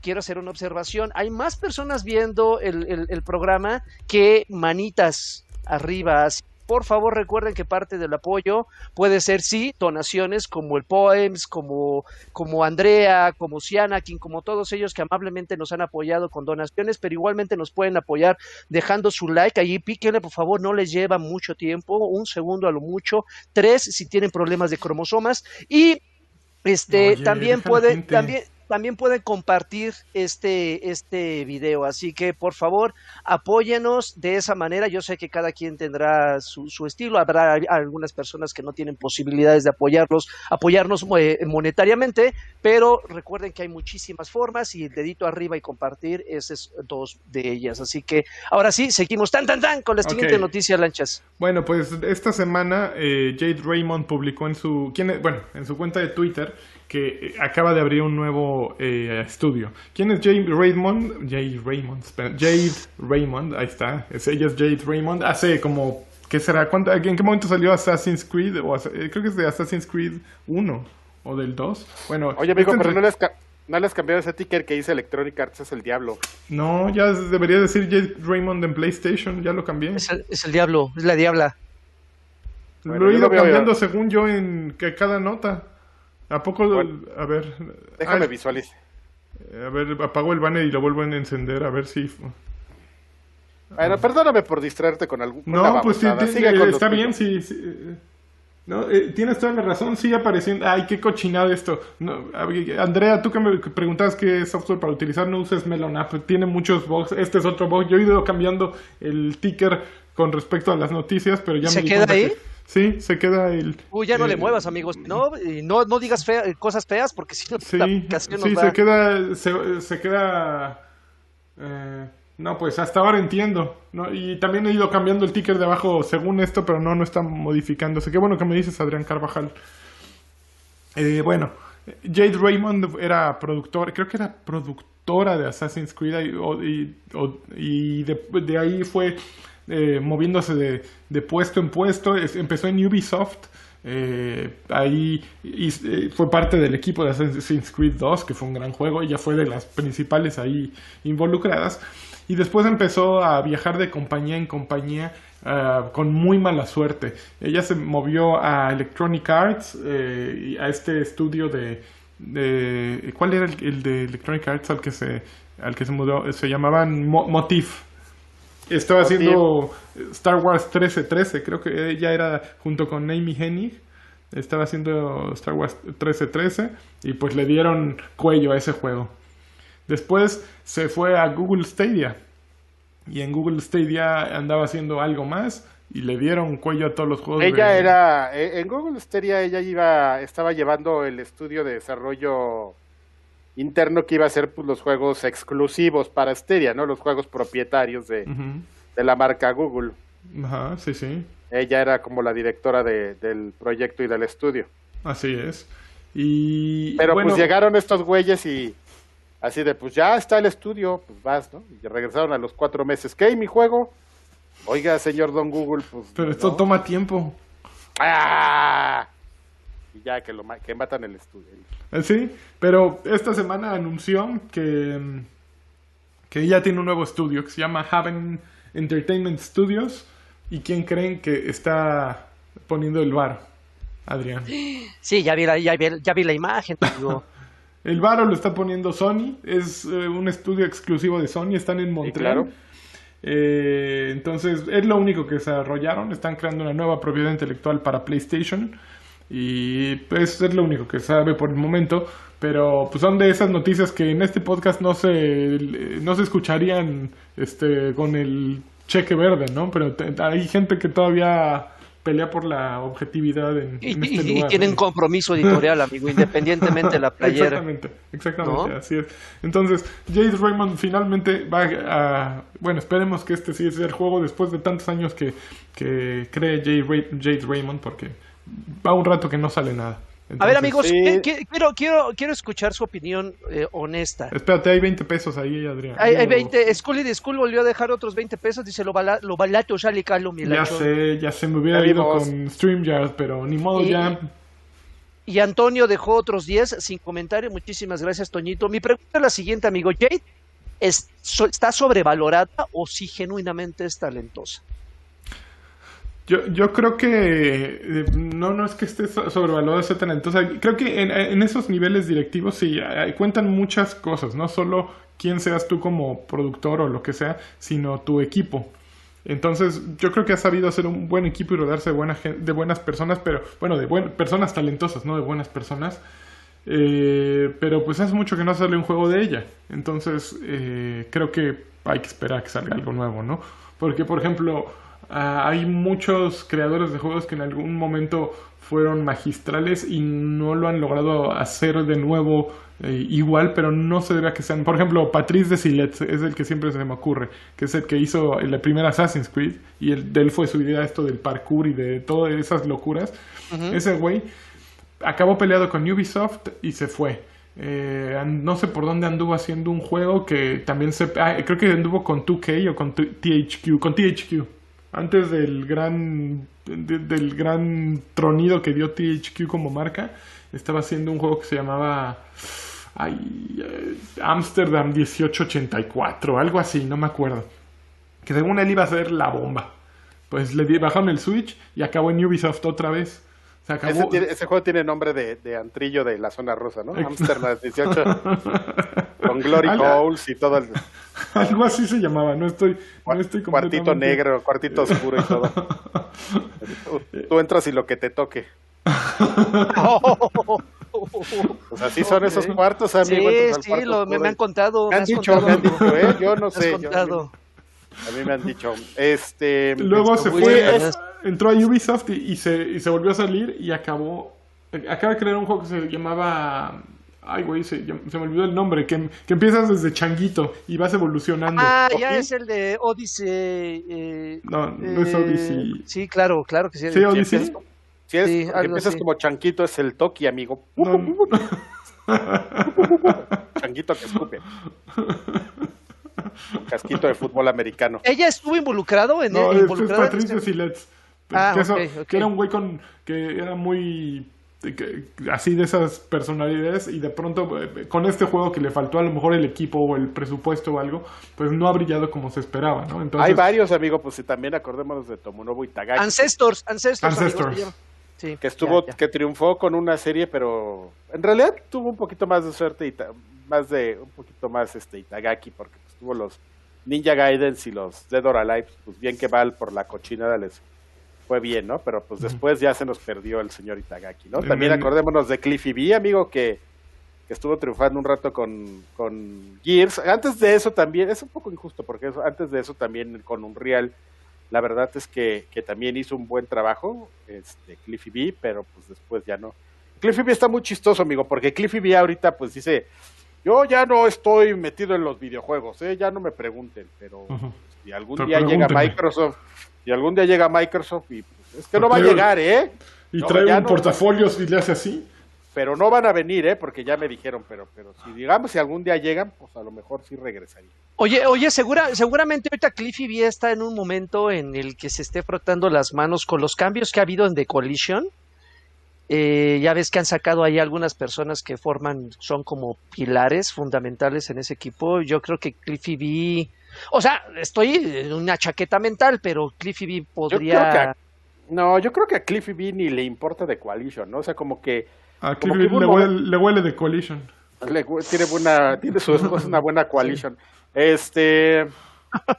quiero hacer una observación. Hay más personas viendo el, el- el programa que manitas arriba. Así- Por favor, recuerden que parte del apoyo puede ser, sí, donaciones como el Poems, como, como Andrea, como Sianakin, como todos ellos que amablemente nos han apoyado con donaciones, pero igualmente nos pueden apoyar dejando su like allí, píquenle por favor, no les lleva mucho tiempo, un segundo a lo mucho, tres si tienen problemas de cromosomas y este Oye, también gente. también también pueden compartir este este video, así que por favor apóyenos de esa manera. Yo sé que cada quien tendrá su, su estilo, habrá algunas personas que no tienen posibilidades de apoyarlos, apoyarnos eh, monetariamente, pero recuerden que hay muchísimas formas y el dedito arriba y compartir, esas es dos de ellas. Así que ahora sí, seguimos tan tan tan con la siguiente Ok. noticia, lanchas. Bueno, pues esta semana eh, Jade Raymond publicó en su, bueno, en su cuenta de Twitter que eh, acaba de abrir un nuevo eh, estudio. ¿Quién es Jade Raymond? Jade Raymond, espera, Jade Raymond, ahí está, es, ella es Jade Raymond. Hace como, ¿qué será? ¿Cuánto- ¿En qué momento salió Assassin's Creed? O, eh, creo que es de Assassin's Creed 1 o del 2. Bueno, Oye, amigo, este pero no les, no les cambiaron ese ticker que dice Electronic Arts es el diablo. no, ya debería decir Jade Raymond en PlayStation, ya lo cambié. Es el, es el diablo, es la diabla. Bueno, lo he ido lo cambiando según yo en que cada nota. ¿A poco? Bueno, a ver. Déjame ay, visualizar. a ver, apago el banner y lo vuelvo a encender a ver si. Bueno, perdóname por distraerte con algún. No, pues sí, eh, está bien, sí. sí, eh, No, eh, tienes toda la razón, sigue apareciendo. Ay, qué cochinado esto. No, Andrea, tú que me preguntabas qué software para utilizar, no uses Melon App. Tiene muchos bugs. Este es otro bug. Yo he ido cambiando el ticker con respecto a las noticias, pero ya ¿Se me queda ahí? que- sí, se queda el. Uy, ya no le eh, muevas, amigos. No, y no, no digas fea- cosas feas porque si no Sí, la aplicación sí, nos se va- queda, se, se queda, eh, no, pues hasta ahora entiendo, ¿no? Y también he ido cambiando el ticker de abajo según esto, pero no, no está modificándose. Qué bueno que me dices, Adrián Carvajal. Eh, bueno, Jade Raymond era productor, creo que era productora de Assassin's Creed y, o- y, o- y de, de ahí fue eh, moviéndose de, puesto en puesto. Es- empezó en Ubisoft. eh, ahí y- eh, fue parte del equipo de Assassin's Creed 2, que fue un gran juego. Ella fue de las principales ahí involucradas. Y después empezó a viajar de compañía en compañía ah, con muy mala suerte. Ella se movió a Electronic Arts, eh, a este estudio de, de- ¿cuál era el, el de Electronic Arts al que se al que se mudó? Se llamaban Mo- Motif. Estaba haciendo Star Wars 1313, creo que ella era junto con Amy Hennig. Estaba haciendo Star Wars 1313 y pues le dieron cuello a ese juego. Después se fue a Google Stadia. Y en Google Stadia andaba haciendo algo más y le dieron cuello a todos los juegos. Ella de- era, eh, en Google Stadia ella iba, estaba llevando el estudio de desarrollo interno que iba a hacer pues, los juegos exclusivos para Stadia, ¿no? Los juegos propietarios de, de la marca Google. Ajá, sí, sí. Ella era como la directora de- del proyecto y del estudio. Así es. Y Pero bueno, pues llegaron estos güeyes y así de, pues ya está el estudio, pues vas, ¿no? Y regresaron a los cuatro meses. ¿Qué? ¿Y mi juego? Oiga, señor Don Google, pues... Pero esto ¿no? toma tiempo. ¡Ah! Y ya que, lo, que matan el estudio. Eh, Sí, pero esta semana anunció que, mm, que ella tiene un nuevo estudio que se llama Haven Entertainment Studios. ¿Y quién creen que está poniendo el bar? Adrián. Sí, ya vi la, ya vi, ya vi la imagen. Digo, El varo lo está poniendo Sony. Es eh, un estudio exclusivo de Sony. Están en Montreal. claro. Eh, entonces, es lo único que desarrollaron. Están creando una nueva propiedad intelectual para PlayStation. Y pues es lo único que sabe por el momento. Pero pues son de esas noticias que en este podcast no se, no se escucharían este, con el cheque verde, ¿no? Pero hay gente que todavía pelea por la objetividad en, y, este y, lugar. Y tienen compromiso editorial, amigo, independientemente de la playera. Exactamente, exactamente, así es. Entonces, Jade Raymond finalmente va a... Bueno, esperemos que este sí sea el juego después de tantos años que, que cree Jade Raymond, porque va un rato que no sale nada. Entonces, a ver, amigos, sí. quiero, quiero, quiero escuchar su opinión eh, honesta. Espérate, hay 20 pesos ahí, Adrián. Hay, hay 20. School de School volvió a dejar otros 20 pesos. Dice, lo, bala, lo balato calo, mi Ya sé, ya se me hubiera ido con StreamYard, pero ni modo y, ya. Y Antonio dejó otros 10 sin comentario. Muchísimas gracias, Toñito. Mi pregunta es la siguiente, amigo. ¿Jade es, so, está sobrevalorada o sí genuinamente es talentosa? Yo, yo creo que eh, no, no es que esté sobrevalorado ese talento. Creo que en, esos niveles directivos sí cuentan muchas cosas, no solo quién seas tú como productor o lo que sea, sino tu equipo. Entonces, yo creo que ha sabido hacer un buen equipo y rodearse de, buena, de buenas personas, pero bueno, de buen, personas talentosas, no de buenas personas. Eh, pero pues hace mucho que no sale un juego de ella. Entonces, eh, creo que hay que esperar a que salga algo nuevo, ¿no? Porque, por ejemplo, Uh, hay muchos creadores de juegos que en algún momento fueron magistrales y no lo han logrado hacer de nuevo eh, igual, pero no se debe a que sean. Por ejemplo, Patrice de Silet es el que siempre se me ocurre, que es el que hizo la primera Assassin's Creed y el, de él fue su idea esto del parkour y de todas esas locuras. Uh -huh. Ese güey acabó peleado con Ubisoft y se fue. Eh, no sé por dónde anduvo haciendo un juego que también se. Ah, creo que anduvo con 2K o con THQ. Con THQ antes del gran de, del gran tronido que dio THQ como marca, estaba haciendo un juego que se llamaba ay, eh, Amsterdam 1884, algo así, no me acuerdo. Que según él iba a ser la bomba. Pues le bajaron el Switch y acabó en Ubisoft otra vez. Se acabó... ese, tiene, ese, juego tiene nombre de, de, antrillo de la zona rosa, ¿no? Amsterdam 18. con Glory Holes y todo el... Algo así se llamaba, no estoy, no estoy Cuartito negro, cuartito oscuro y todo. tú, tú, entras y lo que te toque. pues así son okay. esos cuartos, amigo. Sí, sí, cuarto lo, me, me, han contado. Me han dicho, contado, me han dicho, ¿eh? Yo no sé. Yo, a, mí, a, mí, me han dicho. Este. Luego se fue, es, entró a Ubisoft y, y, se, y se volvió a salir y acabó. Acaba de crear un juego que se llamaba Ay, güey, se, se, me olvidó el nombre. Que, que, empiezas desde changuito y vas evolucionando. Ah, ya es el de Odyssey. Eh, no, no eh, es Odyssey. Sí, claro, claro que sí. ¿Sí, Odyssey? Si es, sí, empiezas así. como chanquito, es el Toki, amigo. No, no. Changuito que escupe. Casquito de fútbol americano. ¿Ella estuvo involucrado en no, el, es, es Patricio Silets. Ah, que, eso, okay, okay. que era un güey con que era muy así de esas personalidades y de pronto eh, con este juego que le faltó a lo mejor el equipo o el presupuesto o algo, pues no ha brillado como se esperaba, ¿no? Entonces, Hay varios, amigo, pues si también acordémonos de Tomonobu Itagaki. Ancestors, Ancestors. Ancestors. Amigos, sí, que estuvo, ya, ya. que triunfó con una serie, pero en realidad tuvo un poquito más de suerte y más de, un poquito más este Itagaki, porque pues, tuvo los Ninja Gaidens y los Dead or Alive, pues bien que mal por la cochinada les fue bien, ¿no? Pero pues después ya se nos perdió el señor Itagaki, ¿no? También acordémonos de Cliffy B, amigo, que, que estuvo triunfando un rato con, con Gears. Antes de eso también, es un poco injusto, porque eso, antes de eso también con Unreal, la verdad es que, que también hizo un buen trabajo, este, Cliffy B, pero pues después ya no. Cliffy B está muy chistoso, amigo, porque Cliffy B ahorita pues dice, yo ya no estoy metido en los videojuegos, ¿eh? ya no me pregunten, pero uh -huh. si algún pero día llega Microsoft y algún día llega Microsoft y pues, es que no va a llegar, ¿eh? Y no, trae un no, portafolio y le hace así. Pero no van a venir, ¿eh? Porque ya me dijeron, pero pero si digamos si algún día llegan, pues a lo mejor sí regresaría. Oye, oye, segura, seguramente ahorita Cliffy B está en un momento en el que se esté frotando las manos con los cambios que ha habido en The Coalition. Eh, ya ves que han sacado ahí algunas personas que forman, son como pilares fundamentales en ese equipo. Yo creo que Cliffy B o sea, estoy en una chaqueta mental, pero Cliffy B podría. Yo a, no, yo creo que a Cliffy B ni le importa de Coalition, ¿no? O sea, como que. A Cliffy B le, huele, le huele de Coalition. Le, tiene buena, tiene su esposa una buena Coalition. Este.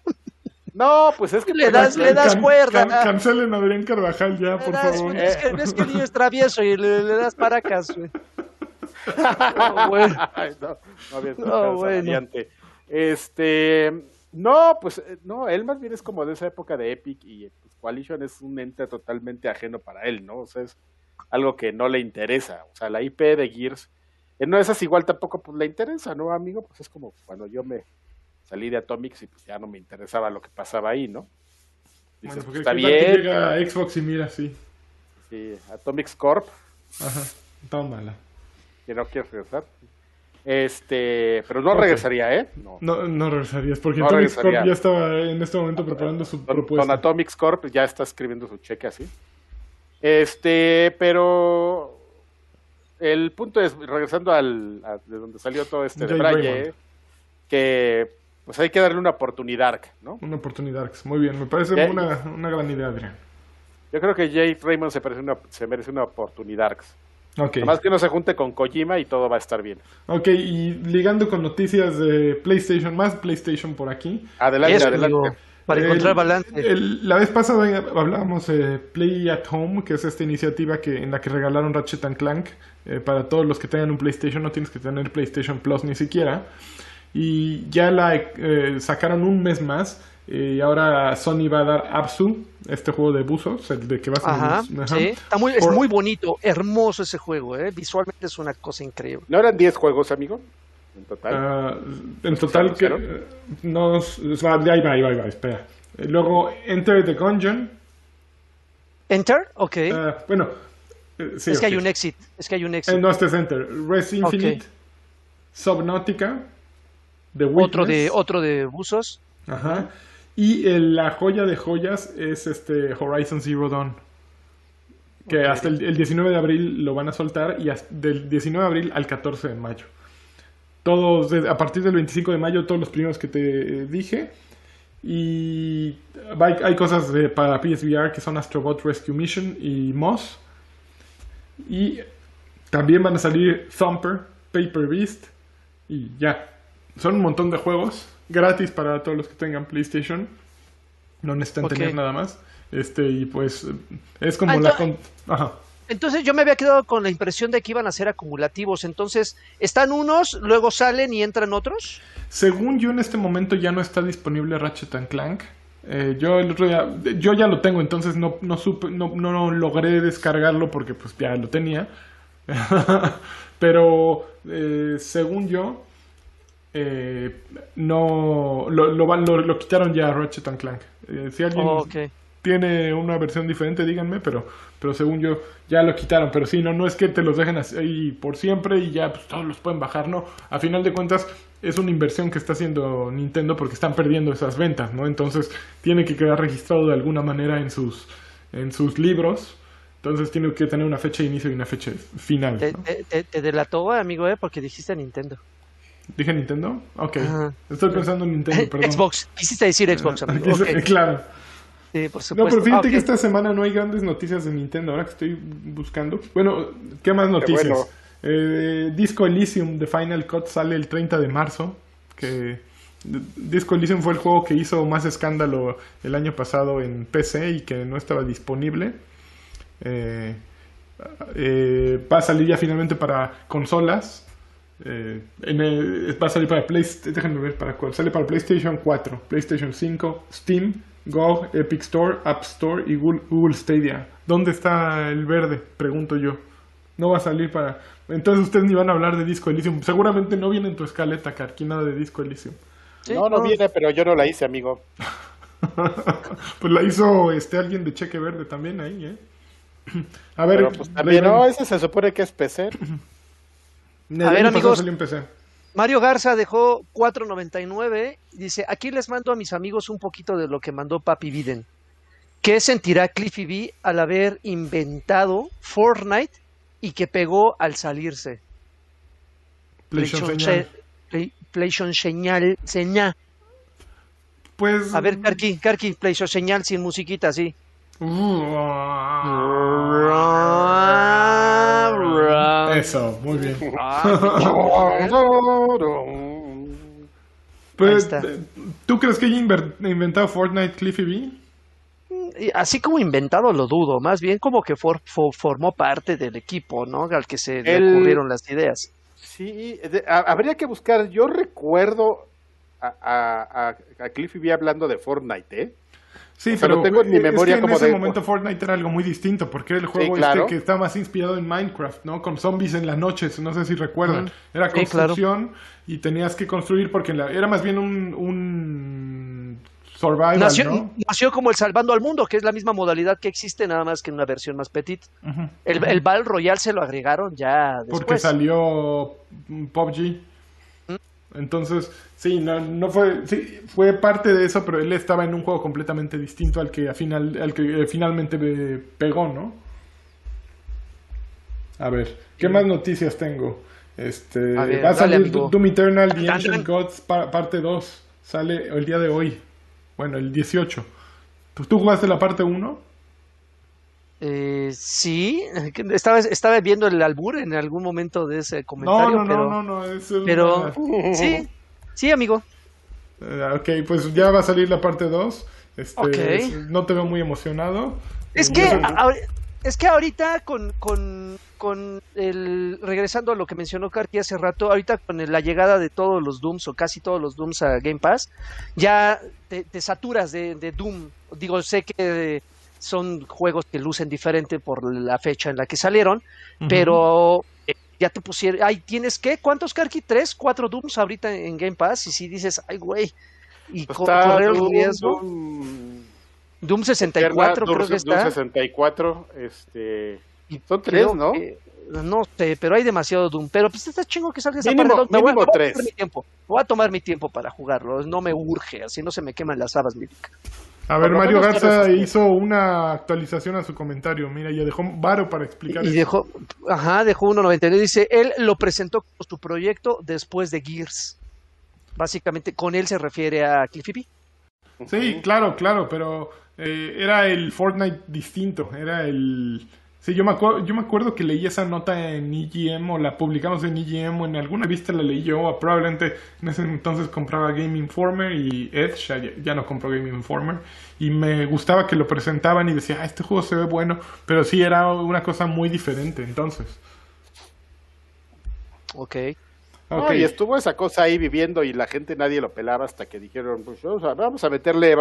No, pues es que Le das- le das Can- cuerda. can- cancelen a Adrián Carvajal ya, por das- favor. Es que, es que el niño es travieso y le, le das paracas, güey. No, bueno. Ay, no, no había No, bueno. Este, no, pues eh, no, él más bien es como de esa época de Epic y pues, Coalition es un ente totalmente ajeno para él, ¿no? O sea, es algo que no le interesa. O sea, la IP de Gears, en una de esas igual tampoco pues le interesa, ¿no, amigo? Pues es como cuando yo me salí de Atomics y pues ya no me interesaba lo que pasaba ahí, ¿no? Bueno, Dices, porque pues, está bien, llega a Xbox y mira, sí. sí, Atomics Corp, Ajá, tómala. que no quiere regresar. Este, pero no regresaría, ¿eh? No. No, no regresarías, porque No Atomic Corp ya estaba en este momento preparando su Don, Don propuesta. Atomics Corp ya está escribiendo su cheque así. Este, pero el punto es, regresando al, a- de donde salió todo este de Braille, que pues hay que darle una oportunidad, ¿no? Una oportunidad. Muy bien, me parece una, una gran idea, Adrián. Yo creo que Jay Raymond se, merece una, se merece una oportunidad. Ok. Además que no se junte con Kojima y todo va a estar bien. Ok, y ligando con noticias de PlayStation, más PlayStation por aquí. Adelante, Eso, adelante. amigo, para El- encontrar balance. el- la vez pasada hablábamos de Play at Home, que es esta iniciativa que en la que regalaron Ratchet and Clank eh, para todos los que tengan un PlayStation. No tienes que tener PlayStation Plus ni siquiera. Y ya la eh, sacaron un mes más. Y ahora Sony va a dar Absu, este juego de buzos, el de que vas Ajá, en ajá. sí. Está muy, es Por- muy bonito, hermoso ese juego, ¿eh? Visualmente es una cosa increíble. ¿No eran 10 juegos, amigo? En total. Ah, en total que eh, nos ahí va, ahí va, ahí va, espera. Eh, Luego Enter the Gungeon. ¿Enter? Ok. Ah, bueno, eh, sí, es que hay ok. un exit, es que hay un exit. Eh, no, este es Enter. Res Infinite, Subnautica, The Witness. otro, de, otro de buzos. Ajá. Y el- la joya de joyas es este Horizon Zero Dawn. Que hasta el, el 19 de abril lo van a soltar y hasta del 19 de abril al 14 de mayo. Todos, a partir del 25 de mayo, todos los primeros que te dije. Y hay, hay cosas de- para PSVR que son Astrobot Rescue Mission y Moss. Y también van a salir Thumper, Paper Beast y ya. Son un montón de juegos gratis para todos los que tengan PlayStation. No necesitan tener nada más. Este, y pues es como Ah, la. Ajá. Entonces yo me había quedado con la impresión de que iban a ser acumulativos. Entonces, están unos, luego salen y entran otros. Según yo, en este momento ya no está disponible Ratchet and Clank. Eh, yo el otro día, yo ya lo tengo, entonces no, no supe, no, no logré descargarlo porque pues ya lo tenía. Pero eh, según yo, eh, no lo, lo, lo- lo quitaron ya Ratchet and Clank. Eh, si alguien Oh, tiene una versión diferente, díganme, pero, pero según yo ya lo quitaron. Pero sí, no, no es que te los dejen así ahí por siempre y ya pues, todos los pueden bajar, no. A final de cuentas es una inversión que está haciendo Nintendo porque están perdiendo esas ventas, ¿no? Entonces tiene que quedar registrado de alguna manera en sus, en sus libros. Entonces tiene que tener una fecha de inicio y una fecha final. ¿no? te- te- te delató, amigo, ¿eh? Porque dijiste Nintendo. ¿Dije Nintendo? Ok. Ajá. Estoy pensando en Nintendo, perdón. Xbox. Quisiste decir Xbox, amigo. Claro. Sí, por No, supuesto. pero fíjate Ah, que esta semana no hay grandes noticias de Nintendo, ahora que estoy buscando. Bueno, ¿qué más noticias? bueno. Eh, Disco Elysium de Final Cut sale el 30 de marzo. Que Disco Elysium fue el juego que hizo más escándalo el año pasado en PC y que no estaba disponible. Eh, eh, va a salir ya finalmente para consolas. Eh, en el- va a salir para PlayStation. Déjenme ver para cuál. Sale para PlayStation 4, PlayStation 5, Steam, GOG, Epic Store, App Store y Google, Google Stadia. ¿Dónde está el verde? Pregunto yo. No va a salir para. Entonces ustedes ni van a hablar de Disco Elysium. Seguramente no viene en tu escaleta, Karki, nada de Disco Elysium. Sí, no, no viene, pero yo no la hice, amigo. pues la hizo este alguien de cheque verde también ahí, ¿eh? A ver, Pero pues también, no, ese se supone que es PC. A ver, amigos. Mario Garza dejó 4.99. Dice, aquí les mando a mis amigos un poquito de lo que mandó Papi Biden. ¿Qué sentirá Cliffy B al haber inventado Fortnite y que pegó al salirse? PlayStation señal. se- Play- PlayStation señal, señal. Pues. A ver, Karki, Karki, PlayStation señal sin musiquita, sí. Eso, muy bien. Pues, ¿Tú crees que haya inver- inventado Fortnite Cliffy B? Así como inventado lo dudo, más bien como que for- fo- formó parte del equipo, ¿no? Al que se le El- ocurrieron las ideas. Sí, de- habría que buscar. Yo recuerdo a, a, a, a Cliffy B hablando de Fortnite, ¿eh? Sí, O sea, pero lo tengo en mi es que memoria en como ese de- momento Fortnite era algo muy distinto, porque era el juego claro. este que está más inspirado en Minecraft, ¿no? Con zombies en las noches, no sé si recuerdan. Era Sí, claro. construcción y tenías que construir porque la- era más bien un, un survival, Nació, ¿no? nació como el Salvando al Mundo, que es la misma modalidad que existe, nada más que en una versión más petit. El, el Battle Royale se lo agregaron ya después. Porque salió PUBG. Entonces, sí, no, no fue, sí, fue parte de eso, pero él estaba en un juego completamente distinto al que, a final, al que eh, finalmente pegó, ¿no? A ver, ¿qué más noticias tengo? Este, A ver, va a salir amigo. Doom Eternal The Ancient. Gods pa- parte 2. Sale el día de hoy. Bueno, el 18. ¿Tú, tú jugaste la parte 1? Eh, sí, estaba, estaba viendo el albur en algún momento de ese No, comentario, no, pero, no, no, no, es una- pero sí, sí, amigo. Eh, ok, pues ya va a salir la parte 2. Este, Ok. es- No te veo muy emocionado. Es Eh, que, yo a- es que ahorita con, con, con el, regresando a lo que mencionó Karki hace rato, ahorita con el- la llegada de todos los Dooms o casi todos los Dooms a Game Pass, ya te, te saturas de, de Doom. Digo, sé que son juegos que lucen diferente por la fecha en la que salieron, pero ya te pusieron, ay, ¿tienes qué? ¿Cuántos Karki? ¿Tres? ¿Cuatro Dooms ahorita en Game Pass? Y si dices, ay, güey, y co- Está correr el Doom, riesgo. Doom, Doom 64 Doom- creo que Doom está. 64, este... Y Son tres, creo ¿no? que- no sé, pero hay demasiado Doom. Pero pues está chingo que salga esa Mínimo- parte. Me voy, a- mínimo voy a tres. tomar mi tiempo. Voy a tomar mi tiempo para jugarlo. No me urge, así no se me queman las habas, mi dica. A ver, Mario Garza hizo una actualización a su comentario. Mira, ya dejó varo para explicar Y eso. dejó, ajá, dejó 1.99. Dice, él lo presentó como su proyecto después de Gears. Básicamente, con él se refiere a Cliffy B. Sí, claro, claro, pero eh, era el Fortnite distinto. Era el. Sí, yo me, acuerdo, yo me acuerdo que leí esa nota en EGM o la publicamos en EGM o en alguna vista la leí yo. Probablemente en ese entonces compraba Game Informer y Edge, ya, ya no compro Game Informer. Y me gustaba que lo presentaban y decía, ah, este juego se ve bueno. Pero sí, era una cosa muy diferente entonces. Ok. No, Ok. y estuvo esa cosa ahí viviendo y la gente nadie lo pelaba hasta que dijeron, pues vamos a, vamos a meterle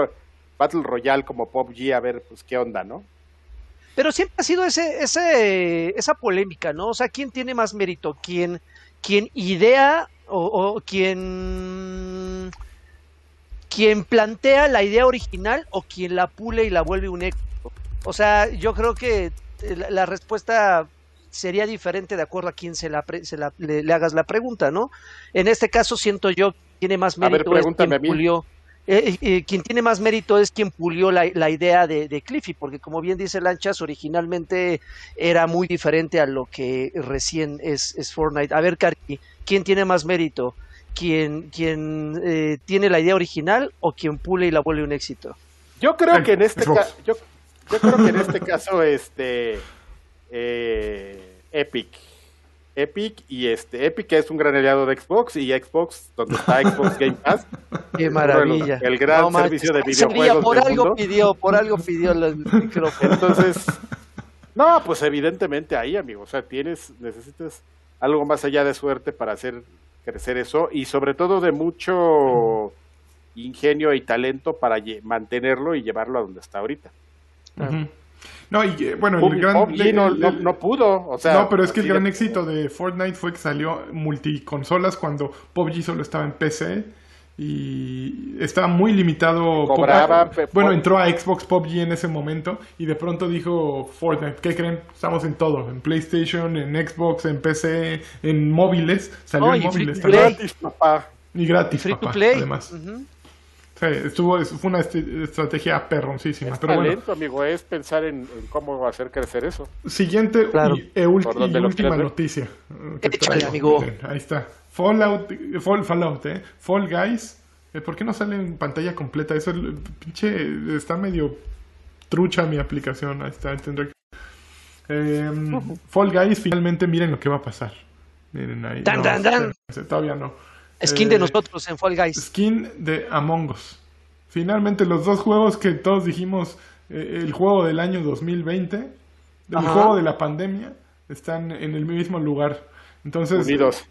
Battle Royale como PUBG a ver pues qué onda, ¿no? Pero siempre ha sido ese, ese, esa polémica, ¿no? O sea, ¿quién tiene más mérito? ¿Quién, quién idea o, o quién, quién plantea la idea original o quien la pule y la vuelve un éxito? O sea, yo creo que eh, la, la respuesta sería diferente de acuerdo a quién se la, pre- se la- le, le hagas la pregunta, ¿no? En este caso siento yo que tiene más A ver, mérito es pregúntame quien a mí. pulió eh, eh, quien tiene más mérito es quien pulió la, la idea de, de Cliffy, porque como bien dice Lanchas, originalmente era muy diferente a lo que recién es, es Fortnite. A ver, Karki, ¿quién tiene más mérito? ¿Quién, quién eh, tiene la idea original o quien pule y la vuelve un éxito? Yo creo que en este Xbox. ca- yo, yo creo que en este caso este eh, Epic Epic y este Epic es un gran aliado de Xbox y Xbox donde está Xbox Game Pass ¡Qué maravilla! el gran manches, servicio de videojuegos por del algo mundo. pidió, por algo pidió el micrófono. entonces no pues evidentemente ahí amigo o sea tienes necesitas algo más allá de suerte para hacer crecer eso y sobre todo de mucho ingenio y talento para mantenerlo y llevarlo a donde está ahorita Ujú. No, y eh, bueno, el gran. PUBG no, el- no, el- no pudo, o sea... no, pero es que el gran de- éxito de Fortnite fue que salió multiconsolas cuando PUBG solo estaba en PC y estaba muy limitado. Cobraba, bueno, entró a Xbox PUBG en ese momento y de pronto dijo Fortnite, ¿qué creen? Estamos en todo, en PlayStation, en Xbox, en PC, en móviles, salió en móviles también. Gratis, papá. Y gratis, Free to play. además. Sí, estuvo, fue una est- estrategia perroncísima. Es pero bueno, talento, amigo, es pensar en, en cómo hacer crecer eso. Siguiente Claro. y, e y donde lo última noticia. eh, Échale, amigo. Miren, ahí está. Fallout, Fall, Fallout, ¿eh? Fall Guys. Eh, ¿Por qué no sale en pantalla completa? Eso, pinche, está medio trucha mi aplicación. Ahí está, tendré que... Eh, Fall Guys, finalmente miren lo que va a pasar. Miren ahí. Tan, no, tan. espérense, Todavía no. Skin de nosotros en Fall Guys. Skin de Among Us. Finalmente los dos juegos que todos dijimos eh, el juego del año 2020, el Ajá. juego de la pandemia, están en el mismo lugar. Entonces, Unidos.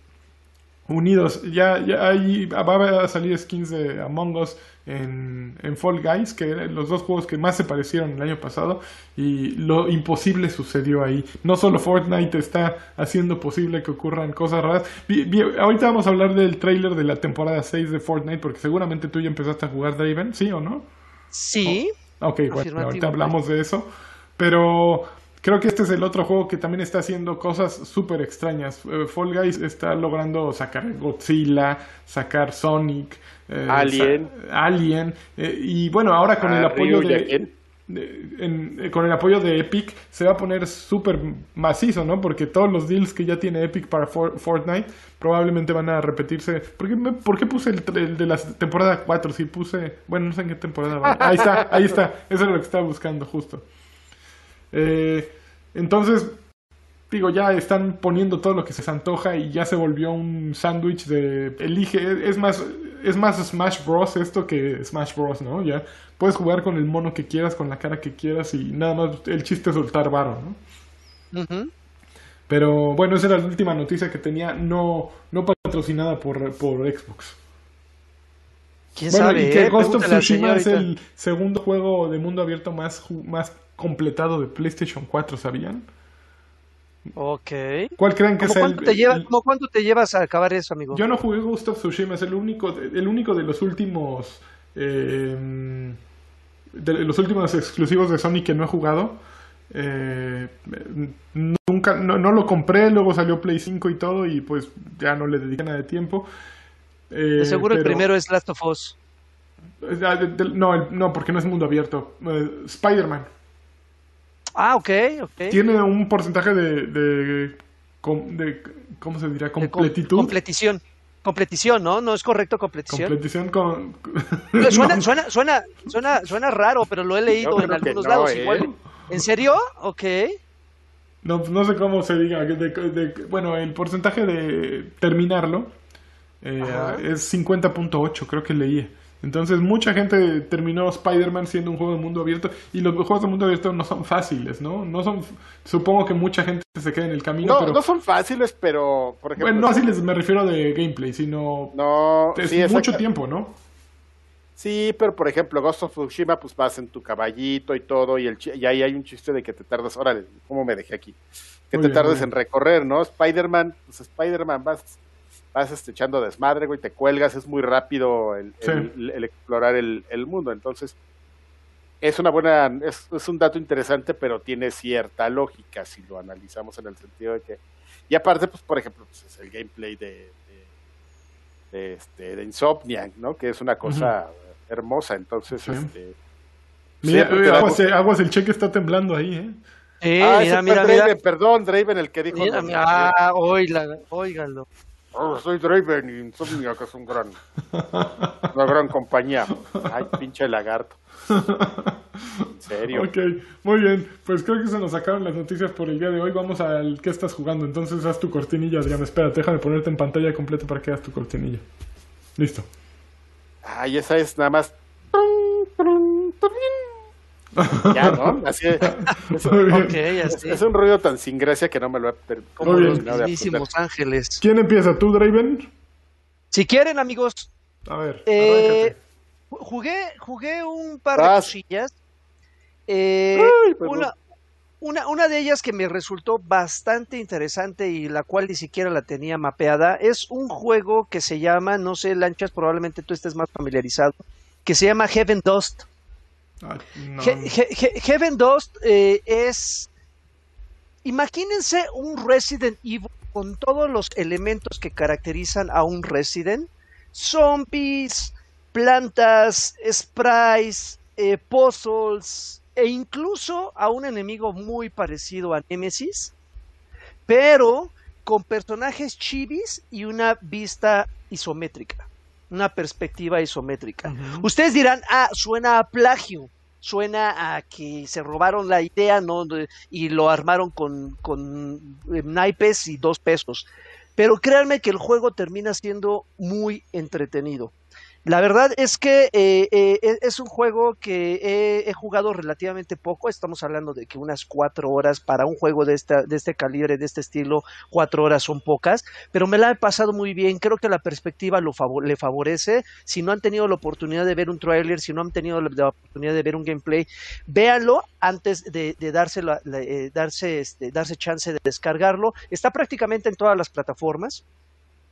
Unidos. Ya, ya hay, va a salir skins de Among Us en, en Fall Guys, que eran los dos juegos que más se parecieron el año pasado, y lo imposible sucedió ahí. No solo Fortnite está haciendo posible que ocurran cosas raras. Ahorita vamos a hablar del trailer de la temporada 6 de Fortnite, porque seguramente tú ya empezaste a jugar Draven, ¿sí o no? Sí. Ok, bueno, ahorita hablamos de eso. Pero creo que este es el otro juego que también está haciendo cosas súper extrañas. Eh, Fall Guys está logrando sacar Godzilla, sacar Sonic, eh, Alien. sa- Alien. eh, y bueno, ahora con Ah, el apoyo Ryu y de, Aken. de- en- eh, con el apoyo de Epic se va a poner súper macizo, ¿no? Porque todos los deals que ya tiene Epic para For- Fortnite probablemente van a repetirse. ¿Por qué, me- por qué puse el, el de la temporada 4? Si puse... Bueno, no sé en qué temporada va. Ahí está, ahí está. Eso es lo que estaba buscando justo. Eh, entonces, digo, ya están poniendo todo lo que se les antoja y ya se volvió un sándwich de elige, es más es más Smash Bros esto que Smash Bros, ¿no? Ya puedes jugar con el mono que quieras, con la cara que quieras y nada más el chiste es soltar varo, ¿no? Pero bueno, esa era la última noticia que tenía, no no patrocinada por, por Xbox. ¿Quién Bueno, sabe? y que eh? Ghost of Tsushima es el segundo juego de mundo abierto más completado de PlayStation 4, ¿sabían? Ok. ¿Cuál creen que ¿Cómo es el, te el- lleva- el- cómo cuánto te llevas a acabar eso, amigo? Yo no jugué Ghost of Tsushima, es el único, el único de los últimos eh, de los últimos exclusivos de Sony que no he jugado. Eh, nunca, no, no lo compré, luego salió Play 5 y todo y pues ya no le dediqué nada de tiempo. Eh, De seguro el primero es Last of Us. Ah, no, no, porque no es mundo abierto. Eh, Spider-Man. Ah, ok, ok. Tiene un porcentaje de, de, de- ¿cómo se com- Completitud. Completición. Completición, ¿no? ¿No es correcto completición? Completición con... Suena, No. suena, suena, suena, suena raro, pero lo he leído en algunos no, lados. ¿eh? Igual. ¿En serio? Ok. No, no sé cómo se diga. de- de- bueno, el porcentaje de terminarlo eh, es 50.8, creo que leí. Entonces, mucha gente terminó Spider-Man siendo un juego de mundo abierto. Y los juegos de mundo abierto no son fáciles, ¿no? no son Supongo que mucha gente se queda en el camino, No, pero. no son fáciles, pero, por ejemplo... bueno, no fáciles me refiero de gameplay, sino. No, es sí, mucho tiempo, ¿no? Sí, pero por ejemplo, Ghost of Tsushima, pues vas en tu caballito y todo, y, el y ahí hay un chiste de que te tardas, órale, ¿cómo me dejé aquí? Que Muy te bien, tardes en recorrer, ¿no? Spider-Man, pues Spider-Man vas, vas este, echando desmadre, güey, te cuelgas, es muy rápido el, Sí. el- el explorar el, el mundo, entonces es una buena, es, es un dato interesante, pero tiene cierta lógica si lo analizamos en el sentido de que, y aparte, pues por ejemplo, pues, es el gameplay de, de, de, este, de Insomniac, ¿no? Que es una cosa hermosa, entonces, Sí. este... Mira, te da aguas, eh, aguas, el cheque está temblando ahí, ¿eh? Sí, ah, mira, mira, Draven, mira. perdón, Draven, el que dijo... Mira, mira, ah, oígalo. Oh, soy Draven y Insomniac es un gran, una gran compañía. Ay, pinche lagarto. En serio. Ok, muy bien. Pues creo que se nos acaban las noticias por el día de hoy. Vamos al qué estás jugando. Entonces haz tu cortinilla, Adrián. Espérate, déjame ponerte en pantalla completa para que hagas tu cortinilla. Listo. Ay, esa es nada más. Ya, ¿no? Así es. Es, Muy bien. Ok, es- así. es un ruido tan sin gracia que no me lo he per- Como Muy bien. los terminado de mismísimos aprender. ángeles. ¿Quién empieza? ¿Tú, Draven? Si quieren, amigos, A ver, eh, jugué, jugué un par de cosillas. Eh, Ay, perdón. una, una, una de ellas que me resultó bastante interesante y la cual ni siquiera la tenía mapeada es un juego que se llama, no sé, Lanchas, probablemente tú estés más familiarizado, que se llama Heaven Dust. Heaven Dust eh, es. Imagínense un Resident Evil con todos los elementos que caracterizan a un Resident: zombies, plantas, sprites, eh, puzzles e incluso a un enemigo muy parecido a Nemesis, pero con personajes chivis y una vista isométrica, una perspectiva isométrica. Ustedes dirán, ah, suena a plagio, suena a que se robaron la idea y lo armaron con, con eh, naipes y dos pesos. pero créanme que el juego termina siendo muy entretenido. La verdad es que eh, eh, e, es un juego que he, jugado relativamente poco. Estamos hablando de que unas cuatro horas para un juego de, esta, de este calibre, de este estilo, cuatro horas son pocas, pero me la he pasado muy bien. Creo que la perspectiva lo le favorece. Si no han tenido la oportunidad de ver un trailer, si no han tenido la, oportunidad de ver un gameplay, véanlo antes de, de darse, la, eh, darse, este, darse chance de descargarlo. Está prácticamente en todas las plataformas.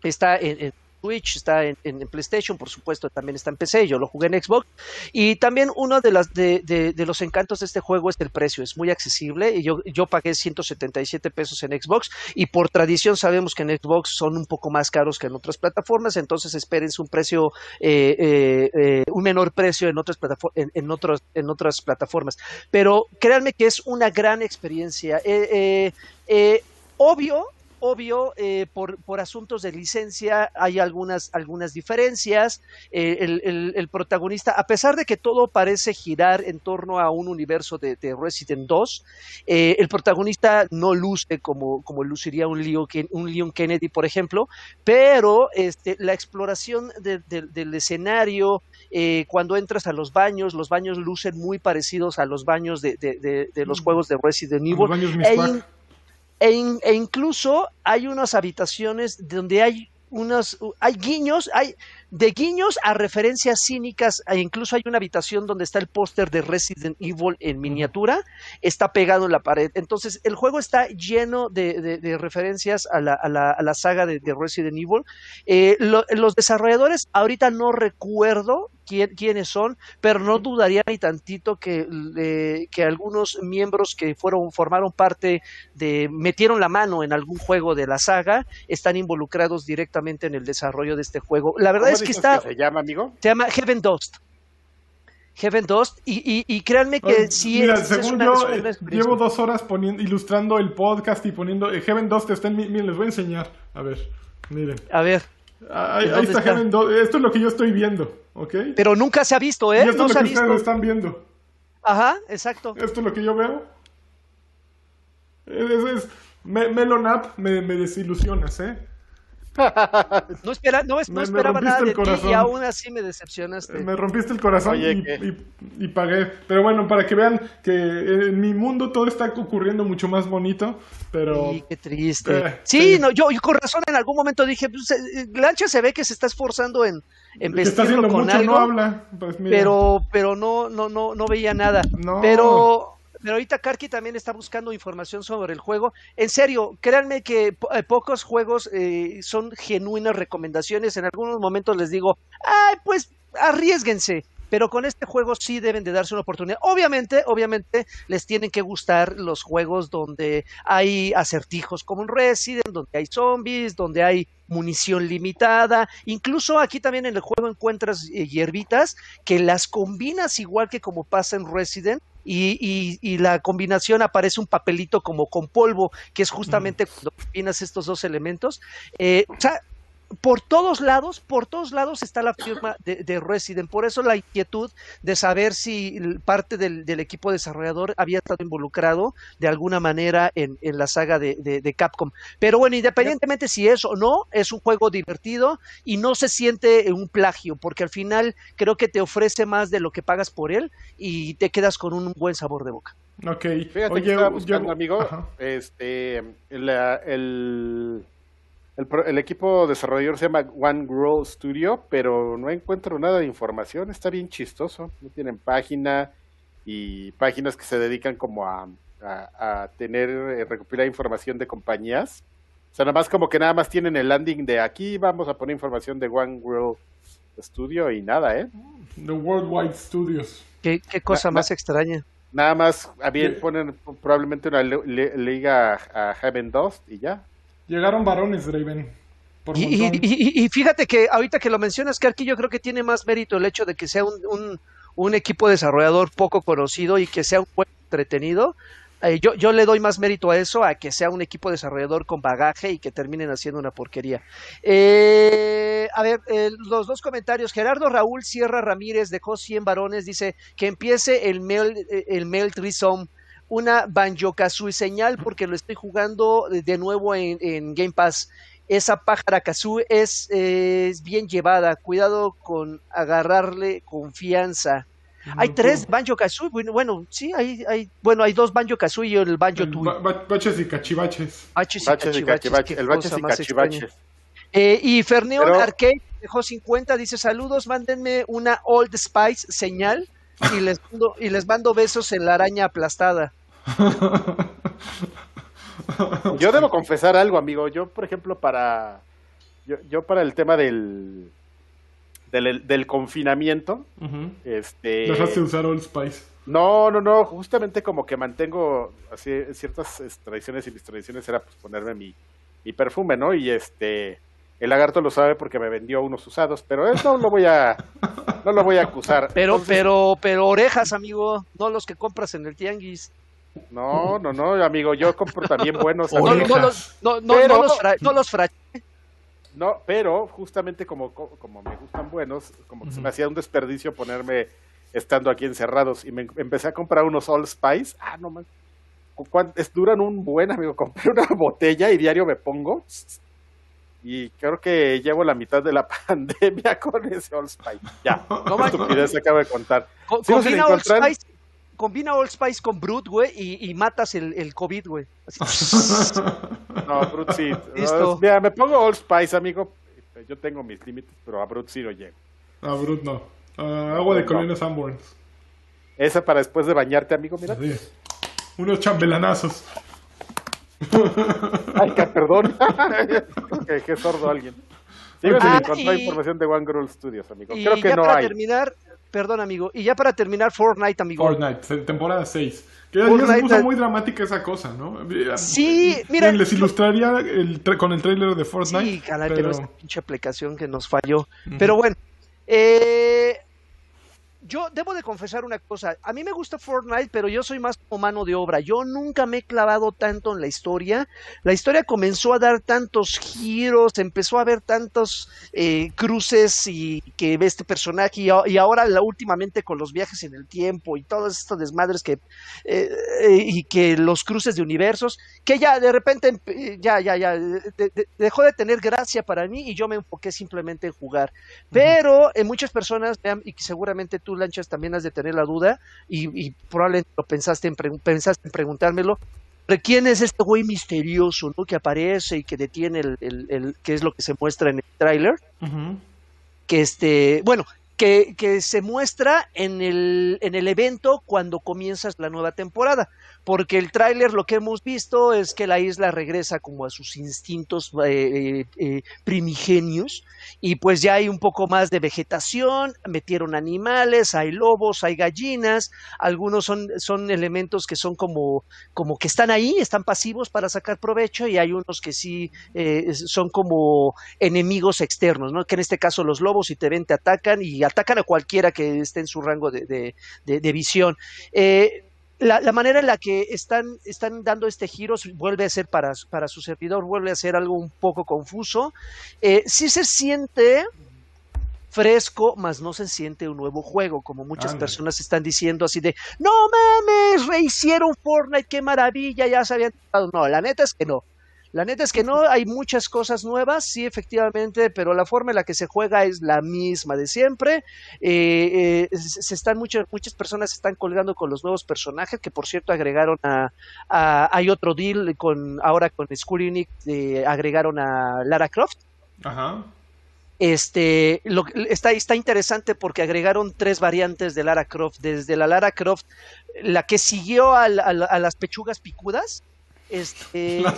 Está en, en Switch, está en, PlayStation, por supuesto, también está en PC, yo lo jugué en Xbox. Y también uno de, las, de, los encantos de este juego es el precio, es muy accesible. Y yo, yo pagué 177 pesos en Xbox y por tradición sabemos que en Xbox son un poco más caros que en otras plataformas, entonces espérense un precio, eh, eh, eh, un menor precio en otras, en, en, otros, en otras plataformas. Pero créanme que es una gran experiencia. Eh, obvio, obvio, eh, por, por, asuntos de licencia hay algunas, algunas diferencias. Eh, el, el, el, protagonista, a pesar de que todo parece girar en torno a un universo de, de Resident 2, eh, el protagonista no luce como, como luciría un Leon, un Leon Kennedy, por ejemplo, pero este, la exploración de, de, del escenario, eh, cuando entras a los baños, los baños lucen muy parecidos a los baños de, de los juegos de Resident Evil. E, e, incluso hay unas habitaciones donde hay unos, hay guiños, hay de guiños a referencias cínicas, e incluso hay una habitación donde está el póster de Resident Evil en miniatura, está pegado en la pared. Entonces, el juego está lleno de, de, de referencias a la, a, la, a la, saga de, de Resident Evil. Eh, lo, los desarrolladores, ahorita no recuerdo quién, quiénes son, pero no dudaría ni tantito que, eh, que algunos miembros que fueron, formaron parte de, metieron la mano en algún juego de la saga, están involucrados directamente en el desarrollo de este juego. La verdad es que está. Que se llama, amigo? Se llama Heaven Dust. Heaven Dust, y, y, y créanme que Ay, sí mira, es, según es una, yo, es una eh, llevo dos horas poniendo, ilustrando el podcast y poniendo. Eh, Heaven Dust está en mi. Miren, les voy a enseñar. A ver, miren. A ver. Ahí, ahí está, está, Heaven Dust. Esto es lo que yo estoy viendo, ¿ok? Pero nunca se ha visto, ¿eh? Y esto no es se lo ha que visto. ustedes están viendo. Ajá, exacto. Esto es lo que yo veo. Es, es, me, Melon App, me, me desilusionas, ¿eh? No, espera, no, no me, esperaba me nada de ti y aún así me decepcionaste. Me rompiste el corazón Oye, y, y, y, pagué. Pero bueno, para que vean que en mi mundo todo está ocurriendo mucho más bonito, pero... Sí, qué triste. Eh, sí, sí, no, yo, yo, con razón en algún momento dije, pues, Lancha se ve que se está esforzando en, en vestirlo con mucho, algo, no habla. Pues pero, pero no, no, no, no veía nada. No. Pero pero ahorita Karki también está buscando información sobre el juego. En serio, créanme que eh, pocos juegos eh, son genuinas recomendaciones. En algunos momentos les digo, ay, pues arriesguense. Pero con este juego sí deben de darse una oportunidad. Obviamente, obviamente les tienen que gustar los juegos donde hay acertijos como en Resident, donde hay zombies, donde hay munición limitada. Incluso aquí también en el juego encuentras eh, hierbitas que las combinas igual que como pasa en Resident y, y, y, la combinación aparece un papelito como con polvo, que es justamente mm. cuando combinas estos dos elementos. Eh, o sea, por todos lados, por todos lados está la firma de, de, Resident. Por eso la inquietud de saber si parte del, del, equipo desarrollador había estado involucrado de alguna manera en, en la saga de, de, de, Capcom. Pero bueno, independientemente si es o no, es un juego divertido y no se siente un plagio, porque al final creo que te ofrece más de lo que pagas por él y te quedas con un buen sabor de boca. Ok. Fíjate Oye, que estaba buscando, yo... amigo, Ajá. este, la, el el, el, equipo desarrollador se llama One Grow Studio, pero no encuentro nada de información. Está bien chistoso. No tienen página y páginas que se dedican como a, a, a tener, eh, recopilar información de compañías. O sea, nada más como que nada más tienen el landing de aquí vamos a poner información de One Grow Studio y nada, ¿eh? The Worldwide Studios. ¿Qué, qué cosa na, más na, extraña? Nada más, bien, ponen probablemente una liga a Heaven Dust y ya. Llegaron varones, Draven. Y, y, y, fíjate que ahorita que lo mencionas, Karki, yo creo que tiene más mérito el hecho de que sea un, un, un equipo desarrollador poco conocido y que sea un juego entretenido. Eh, yo, yo, le doy más mérito a eso, a que sea un equipo desarrollador con bagaje y que terminen haciendo una porquería. Eh, a ver, eh, los dos comentarios. Gerardo Raúl Sierra Ramírez dejó 100 varones, dice que empiece el mail, el mail Trisom una Banjo Kazooie señal porque lo estoy jugando de nuevo en, en Game Pass. esa pájara kazoo es, es bien llevada. Cuidado con agarrarle confianza. Hay tres Banjo Kazooie. Bueno, bueno, sí, hay, hay, bueno, hay dos Banjo Kazooie y el Banjo El Tui. ba- ba- baches y cachivaches. Baches y Baches y cachivaches, el baches y cachivaches. Eh, y Ferneon Pero- Arcade dejó 50, dice saludos, mándenme una Old Spice señal y les mando, y les mando besos en la araña aplastada. Yo debo confesar algo, amigo. Yo, por ejemplo, para yo, yo para el tema del del, del confinamiento, este Dejaste de usar Old Spice. no, no, no, justamente como que mantengo así ciertas es, tradiciones y mis tradiciones era pues ponerme mi, mi perfume, ¿no? Y este el lagarto lo sabe porque me vendió unos usados, pero él no lo voy a no lo voy a acusar. Pero, Entonces, pero, pero orejas, amigo, no los que compras en el tianguis. No, no, no, amigo, yo compro también buenos. No, no los, no, no, Pero- no los, fra- no los fra- No, pero justamente como, como me gustan buenos, como que se me hacía un desperdicio ponerme estando aquí encerrados y me empecé a comprar unos All Spice. Ah, no man. ¿Cu- cuán- Es, duran un buen, amigo. Compré una botella y diario me pongo. Y creo que llevo la mitad de la pandemia con ese All Spice. Ya, No estupidez acabo de contar. Co- Sí, combina, Spice, combina Old Spice con Brut, güey, y, y matas el, el COVID, güey. Así. No, Brut sí. Listo. Mira, me pongo All Spice, amigo. Yo tengo mis límites, pero a Brut sí no llego. Ah, Brut no. Ah, agua de colinas Sanborns. Esa para después de bañarte, amigo, mira. Así. Unos chambelanazos. Ay, que perdón. que, que sordo alguien. Sin Ah, encontrar y- información de One Girl Studios, amigo. Y Creo que ya no para hay. terminar, perdón, amigo, y ya para terminar Fortnite, amigo. Fortnite, temporada 6. Que Fortnite, se puso eh. muy dramática esa cosa, ¿no? Sí, Miren, mira, Les ilustraría el con el trailer de Fortnite. Sí, caray, pero, pero pinche aplicación que nos falló. Pero bueno, eh, yo debo de confesar una cosa. A mí me gusta Fortnite, pero yo soy más como mano de obra. Yo nunca me he clavado tanto en la historia. La historia comenzó a dar tantos giros, empezó a haber tantos eh, cruces y que ve este personaje y, ahora la, últimamente con los viajes en el tiempo y todas estas desmadres que eh, eh, y que los cruces de universos que ya de repente eh, ya ya ya de- de- dejó de tener gracia para mí y yo me enfoqué simplemente en jugar pero en muchas personas y seguramente tú lanchas también has de tener la duda y, y probablemente lo pensaste en pensaste en preguntármelo ¿de quién es este güey misterioso ¿no? que aparece y que detiene el, el- el- que es lo que se muestra en el tráiler que este, bueno, que, que se muestra en el, en el evento cuando comienzas la nueva temporada. Porque el tráiler lo que hemos visto es que la isla regresa como a sus instintos eh, eh, primigenios y pues ya hay un poco más de vegetación, metieron animales, hay lobos, hay gallinas, algunos son, son elementos que son como, como que están ahí, están pasivos para sacar provecho y hay unos que sí eh, son como enemigos externos, ¿no? Que en este caso los lobos si te ven te atacan y atacan a cualquiera que esté en su rango de, de- de- de visión. Eh, la, la manera en la que están, están dando este giro vuelve a ser para, para su servidor, vuelve a ser algo un poco confuso. Eh, sí se siente fresco, más no se siente un nuevo juego, como muchas personas están diciendo así de, no mames, rehicieron Fortnite, qué maravilla, ya se habían... No, la neta es que no. La neta es que no, hay muchas cosas nuevas, sí, efectivamente, pero la forma en la que se juega es la misma de siempre. Eh, eh, se están muchas muchas personas se están colgando con los nuevos personajes, que por cierto agregaron a, a- hay otro deal con ahora con Square Enix, eh, agregaron a Lara Croft. Ajá. Este, lo, está, está interesante porque agregaron tres variantes de Lara Croft, desde la Lara Croft, la que siguió al- a, las pechugas picudas. Este, Las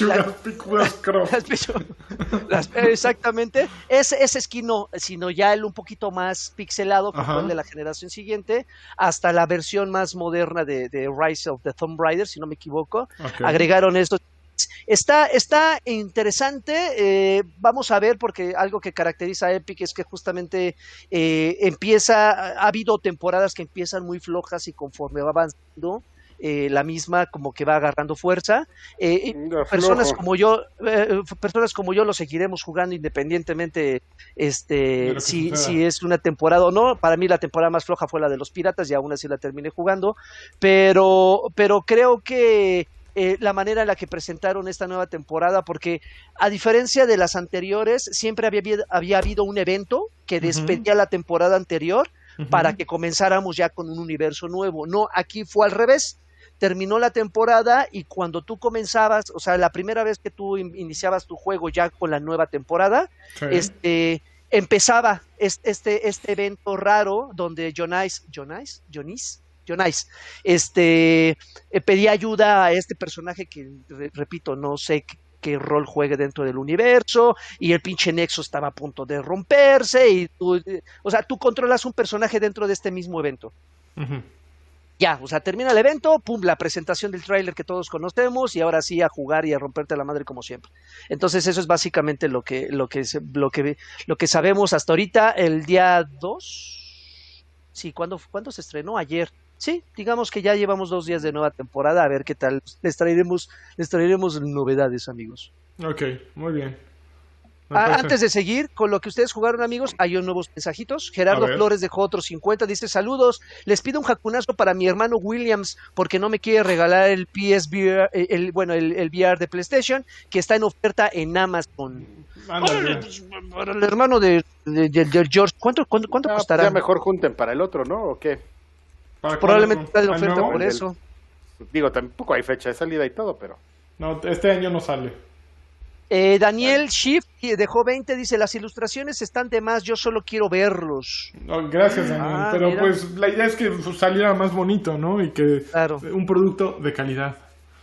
la- pichugas las las- exactamente. Ese, ese skin no, sino ya el un poquito más pixelado, como Ajá. el de la generación siguiente, hasta la versión más moderna de, de Rise of the Tomb Raider, si no me equivoco. Agregaron esto. Está, está interesante. eh, vamos a ver, porque algo que caracteriza a Epic es que justamente eh, empieza. Ha habido temporadas que empiezan muy flojas y conforme va avanzando. Eh, la misma como que va agarrando fuerza Eh, De personas como yo eh, personas como yo lo seguiremos jugando independientemente De este si, si es una temporada o no. Para mí la temporada más floja fue la de los piratas y aún así la terminé jugando. Pero pero creo que eh, la manera en la que presentaron esta nueva temporada, porque a diferencia de las anteriores, siempre había, había habido un evento que despedía la temporada anterior para que comenzáramos ya con un universo nuevo. No, aquí fue al revés. Terminó la temporada y cuando tú comenzabas, o sea, la primera vez que tú in- iniciabas tu juego ya con la nueva temporada, Sí. este empezaba es- este, este evento raro donde Jonais, Jonais, Jonis, Jonais, este eh, pedía ayuda a este personaje que re- repito, no sé qué, rol juegue dentro del universo y el pinche nexo estaba a punto de romperse y tú, eh, o sea, tú controlas un personaje dentro de este mismo evento. Ya, o sea, termina el evento, pum, la presentación del tráiler que todos conocemos y ahora sí a jugar y a romperte la madre como siempre. Entonces eso es básicamente lo que lo que lo que lo que sabemos hasta ahorita el día 2. Sí, ¿cuándo, ¿cuándo se estrenó? Ayer. Sí, digamos que ya llevamos dos días de nueva temporada, a ver qué tal. Les traeremos, les traeremos novedades, amigos. Ok, muy bien. Ah, antes de seguir con lo que ustedes jugaron, amigos, hay unos nuevos mensajitos. Gerardo. Flores dejó otros 50. Dice: Saludos, les pido un jacunazo para mi hermano Williams porque no me quiere regalar el PSVR, eh, el, bueno, el, el VR de PlayStation que está en oferta en Amazon. Ándale. Para el hermano de, de- de- de George, ¿cuánto, cuánto, cuánto Ah, pues costará? ya mejor junten para el otro, ¿no? ¿O qué? ¿Para Probablemente está en ¿Al oferta nuevo? por eso. Digo, tampoco hay fecha de salida y todo, pero... No, este año no sale. Eh, Daniel Schiff dejó 20. Dice: Las ilustraciones están de más, yo solo quiero verlos. No, gracias, Daniel. Ah, Pero mira. pues la idea es que saliera más bonito, ¿no? Y que Claro. un producto de calidad.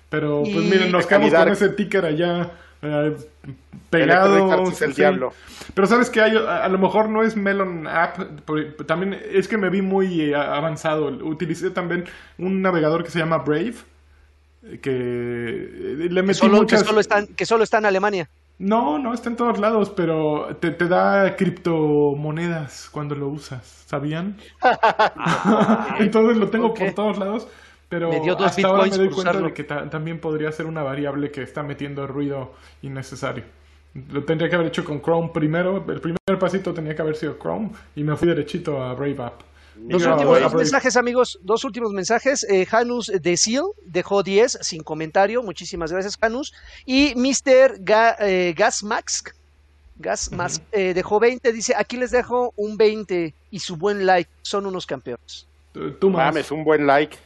Pero pues Y- miren, nos quedamos con ese ticker allá eh, pegado. Es el sí. diablo. Pero sabes que hay, a, a lo mejor no es Melon App, también es que me vi muy eh, avanzado. Utilicé también un navegador que se llama Brave. Que eh, le metí solo, que muchas... solo que solo está en Alemania. No, no, está en todos lados, pero te, te da criptomonedas cuando lo usas, ¿sabían? Entonces lo tengo por todos lados, pero Me dio dos hasta ahora me doy por cuenta usarlo. de que ta- también podría ser una variable que está metiendo ruido innecesario. Lo tendría que haber hecho con Chrome primero, el primer pasito tenía que haber sido Chrome y me fui derechito a Brave App. Dos últimos dos mensajes, amigos. Dos últimos mensajes. Eh, Janus de Seal dejó 10 sin comentario. Muchísimas gracias, Janus. Y Mr. Ga, eh, Gasmax, Gasmax eh, dejó 20. Dice: Aquí les dejo un 20 y su buen like. Son unos campeones. Tú- Tú más. Mames, un buen like.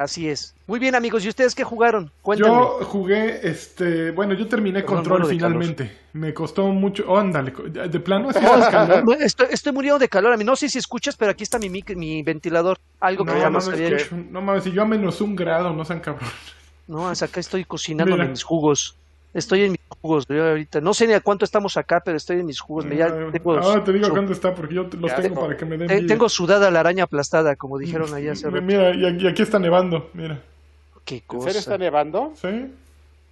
Así es. Muy bien, amigos. ¿Y ustedes qué jugaron? Cuéntenme. Yo jugué, este, bueno, yo terminé Perdón, Control finalmente. Me costó mucho, oh, ándale, de plano así calor. No, estoy, estoy muriendo de calor a mí. No sé si escuchas, pero aquí está mi, mic- mi ventilador. Algo que No, ya no, más no, había escucho. hecho. no mames, si yo a menos un grado, no sean cabrón. No, hasta acá estoy cocinando mis jugos. Estoy en mis jugos yo ahorita. No sé ni a cuánto estamos acá, pero estoy en mis jugos. Me- ya tengo, Ahora te digo su- cuánto está, porque yo los Ya tengo tengo. para que me den te- tengo sudada la araña aplastada, como dijeron allá hace rato. Mira, y aquí, y aquí está nevando, mira. Qué ¿En cosa. serio está nevando? ¿Sí?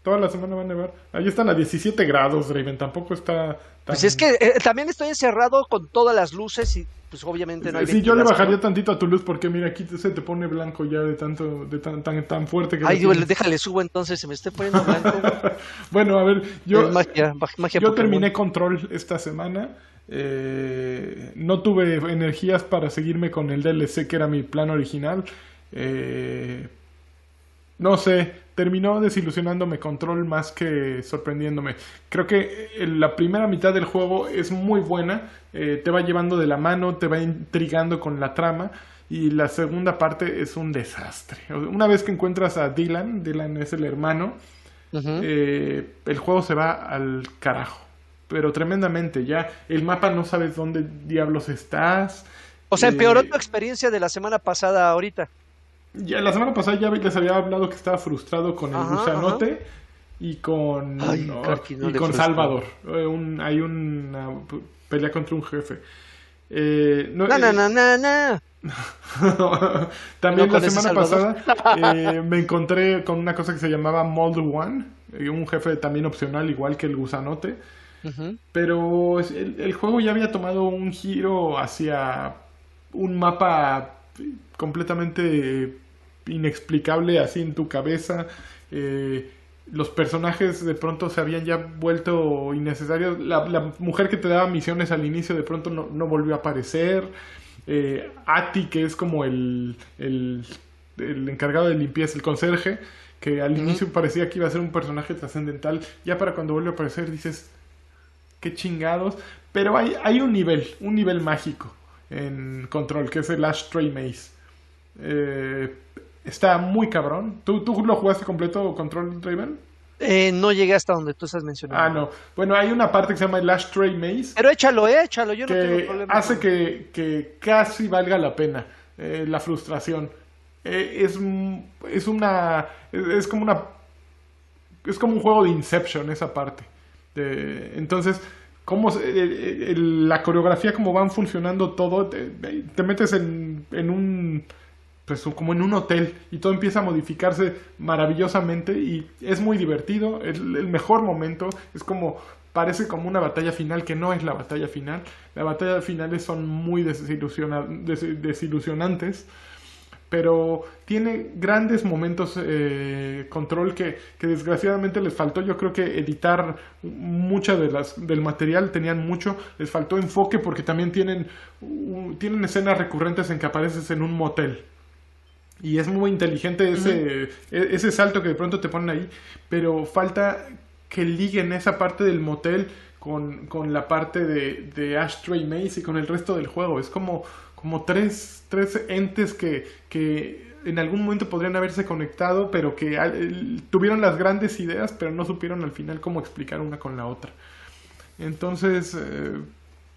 Toda la semana va a nevar. Ahí están a 17 grados, Raven. Tampoco está tan... Pues es que eh, también estoy encerrado con todas las luces y pues obviamente no hay Sí, yo le bajaría tantito a tu luz porque mira, aquí se te pone blanco ya de tanto, de tan, tan, tan fuerte que Ay, Dios, déjale subo entonces, se me está poniendo blanco. Bueno, a ver, yo, Es magia, mag- magia yo Pokémon. terminé Control esta semana. Eh, no tuve energías para seguirme con el DLC que era mi plan original. Eh, no sé, terminó desilusionándome Control más que sorprendiéndome. Creo que eh, la primera mitad del juego es muy buena, eh, te va llevando de la mano, te va intrigando con la trama. Y la segunda parte es un desastre. Una vez que encuentras a Dylan, Dylan es el hermano, eh, el juego se va al carajo. Pero tremendamente, ya el mapa no sabes dónde diablos estás. o sea, eh, empeoró tu experiencia de la semana pasada ahorita. Ya la semana pasada ya les había hablado que estaba frustrado con el Ajá, gusanote y con, Ay, no, Karki, no y con. Salvador. Eh, un- hay una pelea contra un jefe. Eh, no, No, eh, no, no, no, no. También No, la semana Salvador. pasada eh, me encontré con una cosa que se llamaba Mold One, eh, un jefe también opcional igual que el gusanote. Pero el juego ya había tomado un giro hacia un mapa completamente inexplicable así en tu cabeza. Eh, los personajes de pronto se habían ya vuelto innecesarios. La, la mujer que te daba misiones al inicio de pronto no, no volvió a aparecer. Eh, Ati, que es como el, el, el encargado de limpieza, el conserje, que al inicio parecía que iba a ser un personaje trascendental, ya para cuando vuelve a aparecer dices, qué chingados, pero hay, hay un nivel, un nivel mágico en Control, que es el Ashtray Maze. Eh, está muy cabrón. ¿Tú, ¿Tú lo jugaste completo Control Raven? Eh, no llegué hasta donde tú estás mencionando. Ah, no. Bueno, hay una parte que se llama el Ashtray Maze. Pero échalo, eh, échalo, yo no que tengo problema. hace que, que casi valga la pena eh, la frustración. Eh, es, es una. Es, es como una. Es como un juego de Inception, esa parte. Entonces, cómo la coreografía, cómo van funcionando todo, te, te metes en, en un. Pues como en un hotel y todo empieza a modificarse maravillosamente y es muy divertido. El, mejor momento es como parece como una batalla final que no es la batalla final. Las batallas finales son muy desilusiona- des- desilusionantes, pero tiene grandes momentos eh, control que, que desgraciadamente les faltó. Yo creo que editar mucha de las del material tenían mucho, les faltó enfoque porque también tienen tienen escenas recurrentes en que apareces en un motel. Y es muy inteligente ese, e- ese salto que de pronto te ponen ahí, pero falta que liguen esa parte del motel con, con la parte de, de Ashtray Maze y con el resto del juego. Es como, como tres, tres entes que, que en algún momento podrían haberse conectado, pero que tuvieron las grandes ideas, pero no supieron al final cómo explicar una con la otra. Entonces, eh,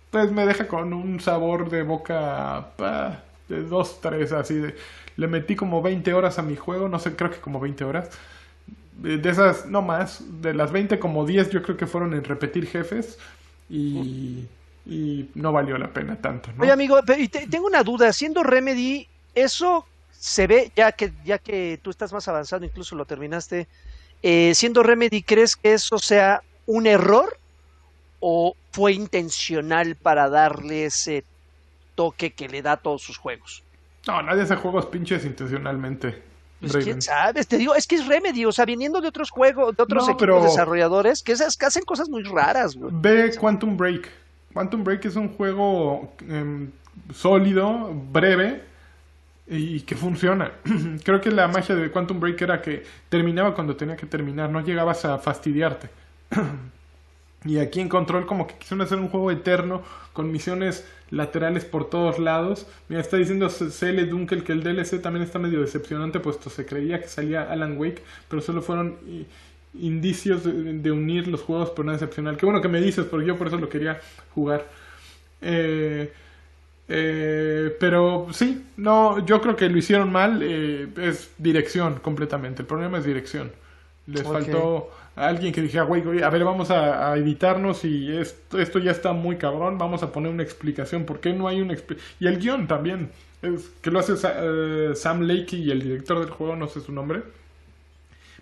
pues me deja con un sabor de boca pa, de 2, 3, así de... Le metí como 20 horas a mi juego, no sé, creo que como 20 horas. De esas, no más, de las 20 como 10 yo creo que fueron en repetir jefes y, no valió la pena tanto, ¿no? Oye, amigo, y te- tengo una duda. Siendo Remedy, eso se ve, ya que, ya que tú estás más avanzado, incluso lo terminaste. eh, siendo Remedy, ¿crees que eso sea un error o fue intencional para darle ese toque que le da a todos sus juegos? No, nadie hace juegos pinches intencionalmente. Pues Raven. quién sabe, te digo, es que es Remedy, o sea, viniendo de otros juegos, de otros No, equipos pero- desarrolladores, que, esas, que hacen cosas muy raras, güey. Ve Quantum Break. Quantum Break es un juego em, sólido, breve y que funciona. Creo que la magia de Quantum Break era que terminaba cuando tenía que terminar, no llegabas a fastidiarte. y aquí en Control como que quisieron hacer un juego eterno con misiones laterales por todos lados. Mira, está diciendo CL Dunkel que el DLC también está medio decepcionante puesto se creía que salía Alan Wake, pero solo fueron indicios de, de unir los juegos por una excepcional. Qué bueno que me dices, porque yo por eso lo quería jugar. Eh, eh, pero sí, no, yo creo que lo hicieron mal. eh, es dirección completamente. El problema es dirección. Les faltó a alguien que dijera, güey, a ver, vamos a, a editarnos y esto, esto ya está muy cabrón. Vamos a poner una explicación. ¿Por qué no hay una explicación? Y el guion también. Es, que lo hace eh, Sam Lakey y el director del juego, no sé su nombre.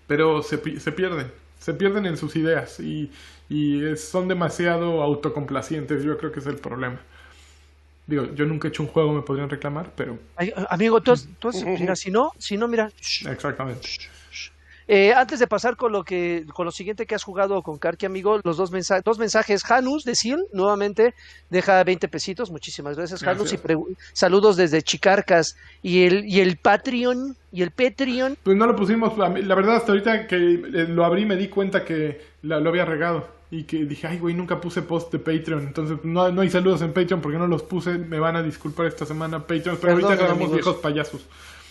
Pero se, pi- se pierden. Se pierden en sus ideas y, y es- son demasiado autocomplacientes. Yo creo que es el problema. Digo, yo nunca he hecho un juego, me podrían reclamar, pero Ay, amigo, tú, has- tú has- mira, si no, si no, mira, shh, exactamente. Eh, antes de pasar con lo que con lo siguiente que has jugado con Karki, amigo, los dos mensajes, dos mensajes. Janus de Sil, nuevamente, deja 20 pesitos. Muchísimas gracias, Janus. Y Gracias. saludos desde Chicarcas. Y el, y el Patreon, y el Patreon. Pues no lo pusimos, la verdad hasta ahorita que eh, lo abrí me di cuenta que la- lo había regado y que dije, ay güey, nunca puse post de Patreon, entonces no, no hay saludos en Patreon porque no los puse, me van a disculpar esta semana Patreon, pero ahorita amigos. viejos payasos.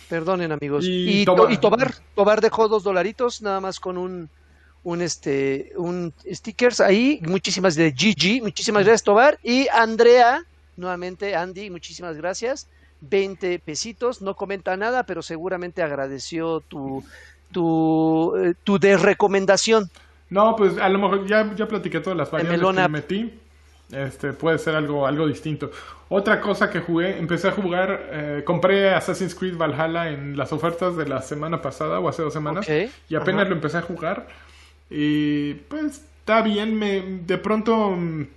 Perdonen, amigos. Y Y, Tobar. Y Tobar, Tobar dejó dos dolaritos, nada más con un un este un stickers ahí. Muchísimas de GG, muchísimas gracias, Tobar. Y Andrea, nuevamente, Andy, muchísimas gracias. 20 pesitos, no comenta nada, pero seguramente agradeció tu tu, eh, tu de recomendación. No, pues a lo mejor ya, ya platiqué todas las Melon que metí. Este, puede ser algo, algo distinto. Otra cosa que jugué, empecé a jugar, eh, compré Assassin's Creed Valhalla en las ofertas de la semana pasada o hace dos semanas. Y apenas ajá. lo empecé a jugar. Y pues está bien, me, de pronto mm,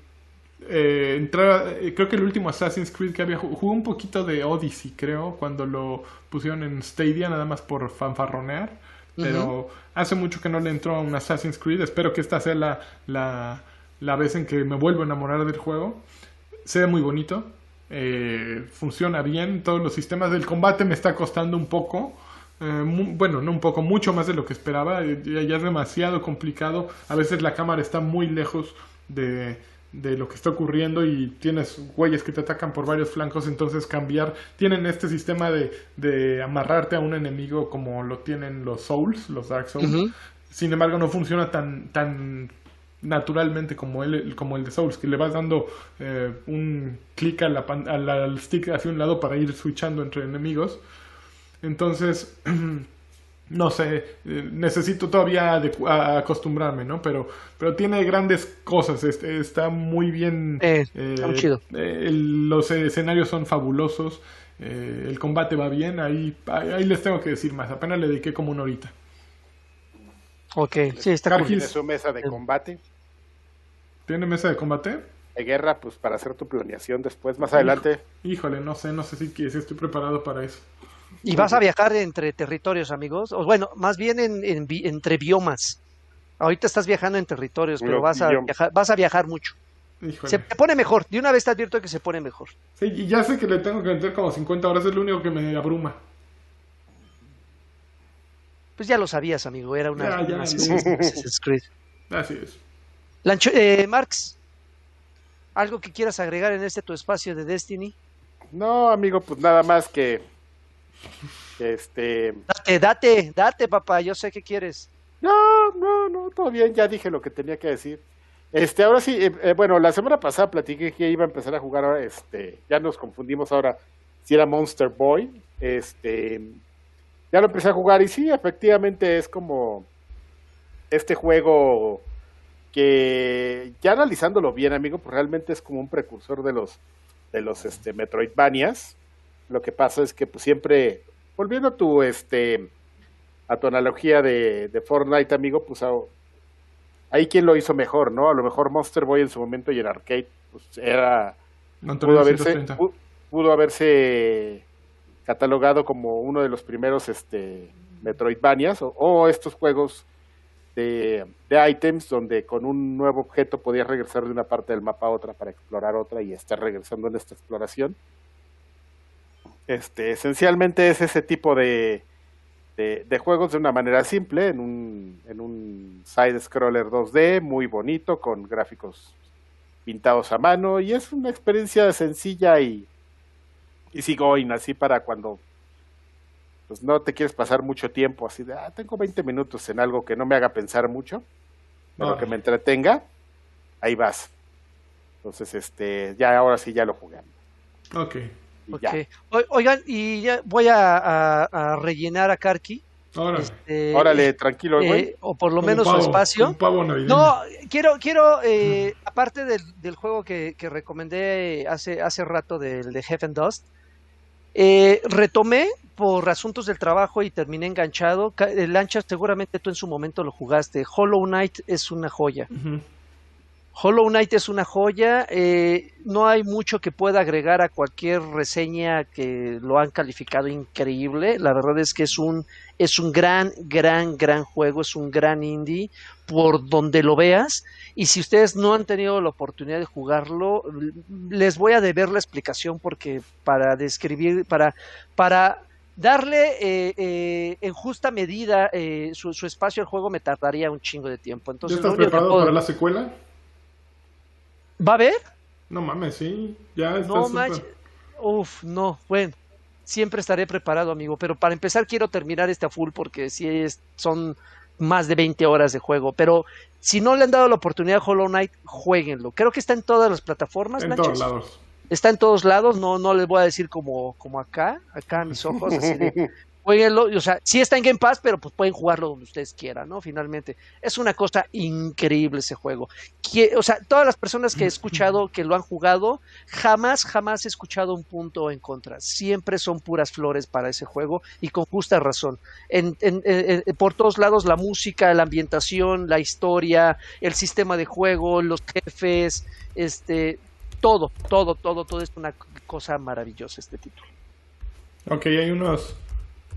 eh, entraba- eh, creo que el último Assassin's Creed que había jugado, jugué un poquito de Odyssey, creo, cuando lo pusieron en Stadia, nada más por fanfarronear. Pero hace mucho que no le entró a un Assassin's Creed. Espero que esta sea la, la, la vez en que me vuelvo a enamorar del juego. Se ve muy bonito. eh, funciona bien. Todos los sistemas del combate me está costando un poco. eh, bueno, no un poco, mucho más de lo que esperaba. eh, Ya, ya es demasiado complicado. A veces la cámara está muy lejos de, de lo que está ocurriendo y tienes güeyes que te atacan por varios flancos. Entonces cambiar. Tienen este sistema de, de amarrarte a un enemigo como lo tienen los Souls, los Dark Souls. Sin embargo, no funciona tan, tan naturalmente como el, como el de Souls, que le vas dando eh, un clic a la pan- a la- al stick hacia un lado para ir switchando entre enemigos. Entonces, no sé, eh, necesito todavía a- acostumbrarme, ¿no? Pero, pero tiene grandes cosas, este, está muy bien. Eh, está muy chido. eh, el- los escenarios son fabulosos, eh, el combate va bien, ahí, ahí, ahí les tengo que decir más, apenas le dediqué como una horita. Ok, sí, está cool. Su mesa de combate, ¿Tiene mesa de combate? de guerra, pues para hacer tu planeación después, más adelante. Híjole, no sé, no sé si, si estoy preparado para eso. Y vas a viajar entre territorios, amigos. O bueno, más bien en, entre biomas. Ahorita estás viajando en territorios, pero vas a, viajar, vas a viajar mucho. Híjole. Se pone mejor. De una vez te advierto que se pone mejor. Sí, y ya sé que le tengo que meter como 50 horas, es lo único que me abruma. Pues ya lo sabías, amigo. Era una, Ya, ya, una. Así es. Lancho- eh, Marx, ¿algo que quieras agregar en este tu espacio de Destiny? No, amigo, pues nada más que, que, este, Date, date, date, papá. Yo sé que quieres. no, no, no, todo bien, ya dije lo que tenía que decir. Este, ahora sí, eh, eh, bueno, la semana pasada platiqué que iba a empezar a jugar, ahora, este, ya nos confundimos ahora si era Monster Boy, este, ya lo empecé a jugar y sí, efectivamente es como este juego que ya analizándolo bien, amigo, pues realmente es como un precursor de los de los este Metroidvanias. Lo que pasa es que pues siempre volviendo a tu este a tu analogía de, de Fortnite, amigo, pues a- ahí quien lo hizo mejor, ¿no? A lo mejor Monster Boy en su momento y en arcade pues era Antonio pudo haberse 130. pu- pudo haberse catalogado como uno de los primeros este Metroidvanias o, o estos juegos de, items donde con un nuevo objeto podías regresar de una parte del mapa a otra para explorar otra y estar regresando en esta exploración. Este, esencialmente es ese tipo de, de, juegos de una manera simple, en un, en un side-scroller 2D muy bonito, con gráficos pintados a mano, y es una experiencia sencilla y, y going, así para cuando pues no te quieres pasar mucho tiempo, así de, ah, tengo 20 minutos en algo que no me haga pensar mucho, pero que me entretenga, ahí vas. Entonces, este, ya ahora sí ya lo jugué. Ok. Y Ok. ya. O- Oigan, y ya voy a, a- a rellenar a Karki. Ahora. este, Órale, tranquilo, eh, güey. o por lo menos pavo, su espacio. No, quiero, quiero, eh, aparte del, del juego que, que recomendé hace, hace rato del de Heaven Dust, eh, retomé por asuntos del trabajo y terminé enganchado. Lancha, seguramente tú en su momento lo jugaste. Hollow Knight es una joya. Hollow Knight es una joya. eh, no hay mucho que pueda agregar a cualquier reseña que lo han calificado increíble. La verdad es que es un, es un gran, gran, gran juego. Es un gran indie por donde lo veas. Y si ustedes no han tenido la oportunidad de jugarlo, les voy a deber la explicación porque para describir, para, para darle eh, eh, en justa medida eh, su, su espacio al juego me tardaría un chingo de tiempo. ¿Ya Entonces, estás único que preparado puedo- para la secuela? ¿Va a haber? No mames, sí. Ya estás No manches. Uf, no. Bueno, siempre estaré preparado, amigo. Pero para empezar quiero terminar este a full porque sí es, son más de 20 horas de juego. Pero si no le han dado la oportunidad a Hollow Knight, jueguenlo. Creo que está en todas las plataformas. En todos lados. Está en todos lados. No, no les voy a decir como, como acá, acá a mis ojos. Así de, jueguenlo. O sea, sí está en Game Pass, pero pues pueden jugarlo donde ustedes quieran, ¿no? Finalmente. Es una cosa increíble ese juego. Que- o sea, todas las personas que he escuchado que lo han jugado, jamás, jamás he escuchado un punto en contra. Siempre son puras flores para ese juego y con justa razón. En, en- por todos lados, la música, la ambientación, la historia, el sistema de juego, los jefes, este, todo, todo, todo, todo es una cosa maravillosa este título. Ok, hay unos.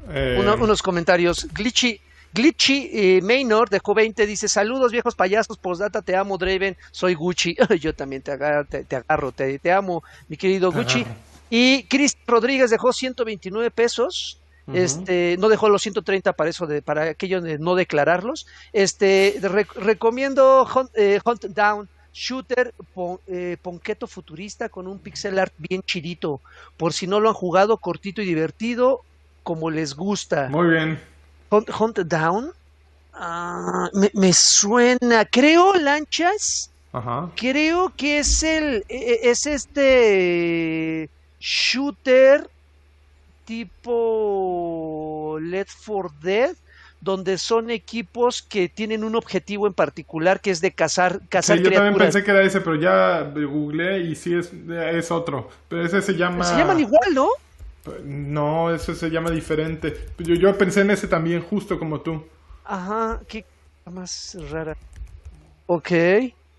Eh, Uno- unos comentarios. Glitchy, Glitchy eh, Maynor dejó 20, dice, saludos viejos payasos, postdata, te amo Draven, soy Gucci. Yo también te agarro, te, te agarro, te, te amo, mi querido Gucci. Y Chris Rodríguez dejó 129 pesos. Este, no dejó los 130 para eso, de, para aquello de no declararlos. Este, re- recomiendo Hunt, eh, Hunt Down, shooter pon- eh, ponqueto futurista con un pixel art bien chidito. Por si no lo han jugado, cortito y divertido, como les gusta. Muy bien. Hunt, Hunt Down, ah, me, me suena, creo, lanchas. Ajá. Creo que es el e- e- es este shooter tipo Left 4 Dead donde son equipos que tienen un objetivo en particular que es de cazar cazar Sí, yo también pensé que era ese, pero ya googleé y sí es, es otro. Pero ese se llama... Se llaman igual, ¿no? No, ese se llama diferente. Yo, yo pensé en ese también, justo como tú. Ajá, qué más rara. Ok.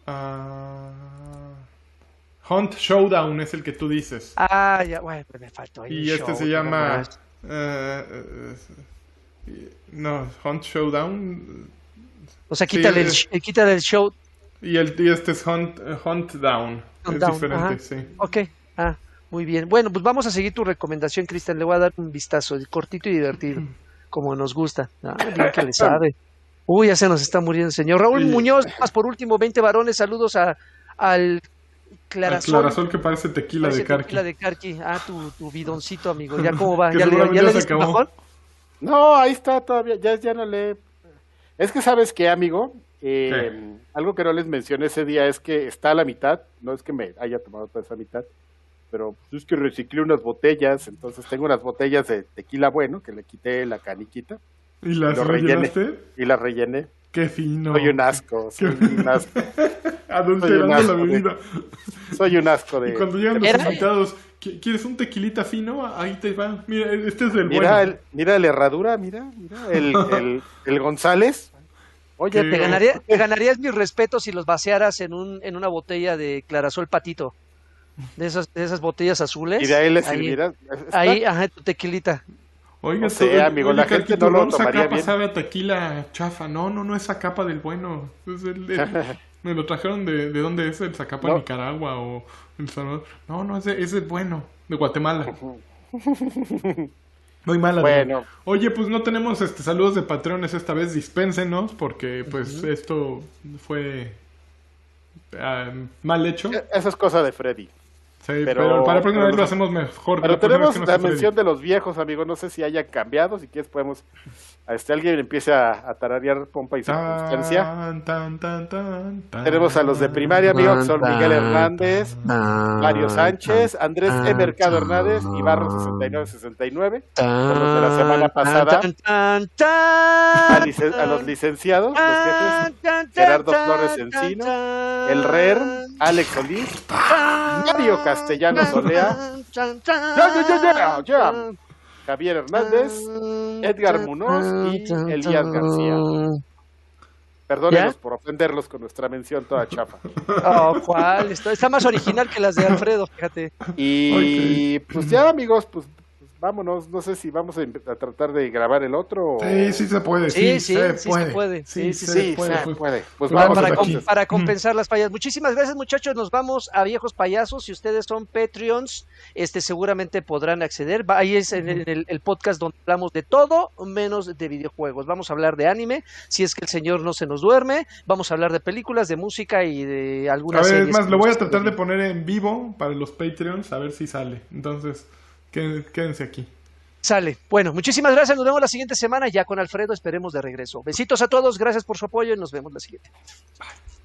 Ah, Hunt Showdown es el que tú dices. Ah, ya, bueno, me faltó ahí y este show, se llama... eh, eh, no, Hunt Showdown. O sea, sí, quítale, el, es- sh- quítale el show. Y, el, y este es Hunt, Hunt Down. Hunt es Down, diferente, ajá. sí. Ok, ah, muy bien. Bueno, pues vamos a seguir tu recomendación, Cristian. Le voy a dar un vistazo, cortito y divertido, como nos gusta. Ah, bien que le sabe. Uy, ya se nos está muriendo el señor. Raúl. Muñoz, más por último, 20 varones, saludos a, al Clarasol. clarasol que parece tequila Parece de carqui. tequila de Carqui. Ah, tu, tu bidoncito, amigo. ¿Ya cómo va? ¿Ya, le, ya ya le diste? No, ahí está todavía, ya, ya no le... Es que sabes qué, amigo, Eh, algo que no les mencioné ese día es que está a la mitad, no es que me haya tomado toda esa mitad, pero pues, es que reciclé unas botellas, entonces tengo unas botellas de tequila bueno, que le quité la caniquita ¿Y las Lo rellené. rellenaste? y las rellené. Qué fino. Soy un asco, soy un asco, Adulterando Soy un la asco de- bebida. soy un asco de... Y cuando llegan los invitados, "¿Qui- ¿quieres un tequilita fino? Ahí te va. Mira, este es el Mira, bueno. el, mira la herradura, mira, mira, el, el, el González. Oye, ¿Qué? Te, ganaría, te ganarías mis respetos si los vaciaras en, un, en una botella de Clarasol Patito. De esas, de esas botellas azules. y de ahí le Ahí, sirviera. Está- ahí, ajá, tu tequilita. Oiga, No sé, todo- amigo, oye, la gente no lo esa tomaría capa bien. sabe a tequila chafa. No, no, no, esa capa del bueno. Es el- el- me lo trajeron de, ¿de dónde es? ¿El Zacapa, No. Nicaragua o El Salvador? No, no, ese es el bueno. De Guatemala. Muy mala. Bueno. Oye, pues no tenemos este saludos de patrones esta vez. Dispénsenos porque pues esto fue ah, mal hecho. Esa es cosa de Freddy. Sí, pero, pero- para la próxima vez lo hacemos mejor. Pero La tenemos la mención de los viejos, amigos. No sé si haya cambiado. Si quieres, podemos. Este alguien empiece a, a tararear pompa y circunstancia. Tan, tan, tan, tan, tan. Tenemos a los de primaria, amigos, que son Miguel Hernández, Mario Sánchez, Andrés E. Mercado Hernández y Barro 6969. Con los de la semana pasada. A, licen- a los licenciados, los jefes, Gerardo Flores Encino, el RER, Alex Solís, Mario Castellanos Olea, tan, tan, Ya, Javier Hernández, Edgar Munoz y Elías. García. Perdónenos ¿Ya? por ofenderlos con nuestra mención toda chafa. Oh, ¿cuál? Está, está más original que las de Alfredo, fíjate. Y pues ya, amigos, pues, vámonos. No sé si vamos a, em- a tratar de grabar el otro. o- Sí, sí se puede. Sí, Sí, sí, se, sí puede. se puede. Sí, sí, se Sí, puede. se pues. puede. Pues Para- vamos para, com- para compensar las fallas. Muchísimas gracias, muchachos. Nos vamos a Viejos Payasos. Si ustedes son Patreons, este seguramente podrán acceder. Va- Ahí es en el, el- el podcast donde hablamos de todo menos de videojuegos. Vamos a hablar de anime, si es que el señor no se nos duerme. Vamos a hablar de películas, de música y de A algunas ver, es más, lo voy a tratar de poner en vivo para los Patreons a ver si sale. Entonces, quédense aquí. Sale. Bueno, muchísimas gracias. Nos vemos la siguiente semana ya con Alfredo. Esperemos de regreso. Besitos a todos. Gracias por su apoyo y nos vemos la siguiente. Bye.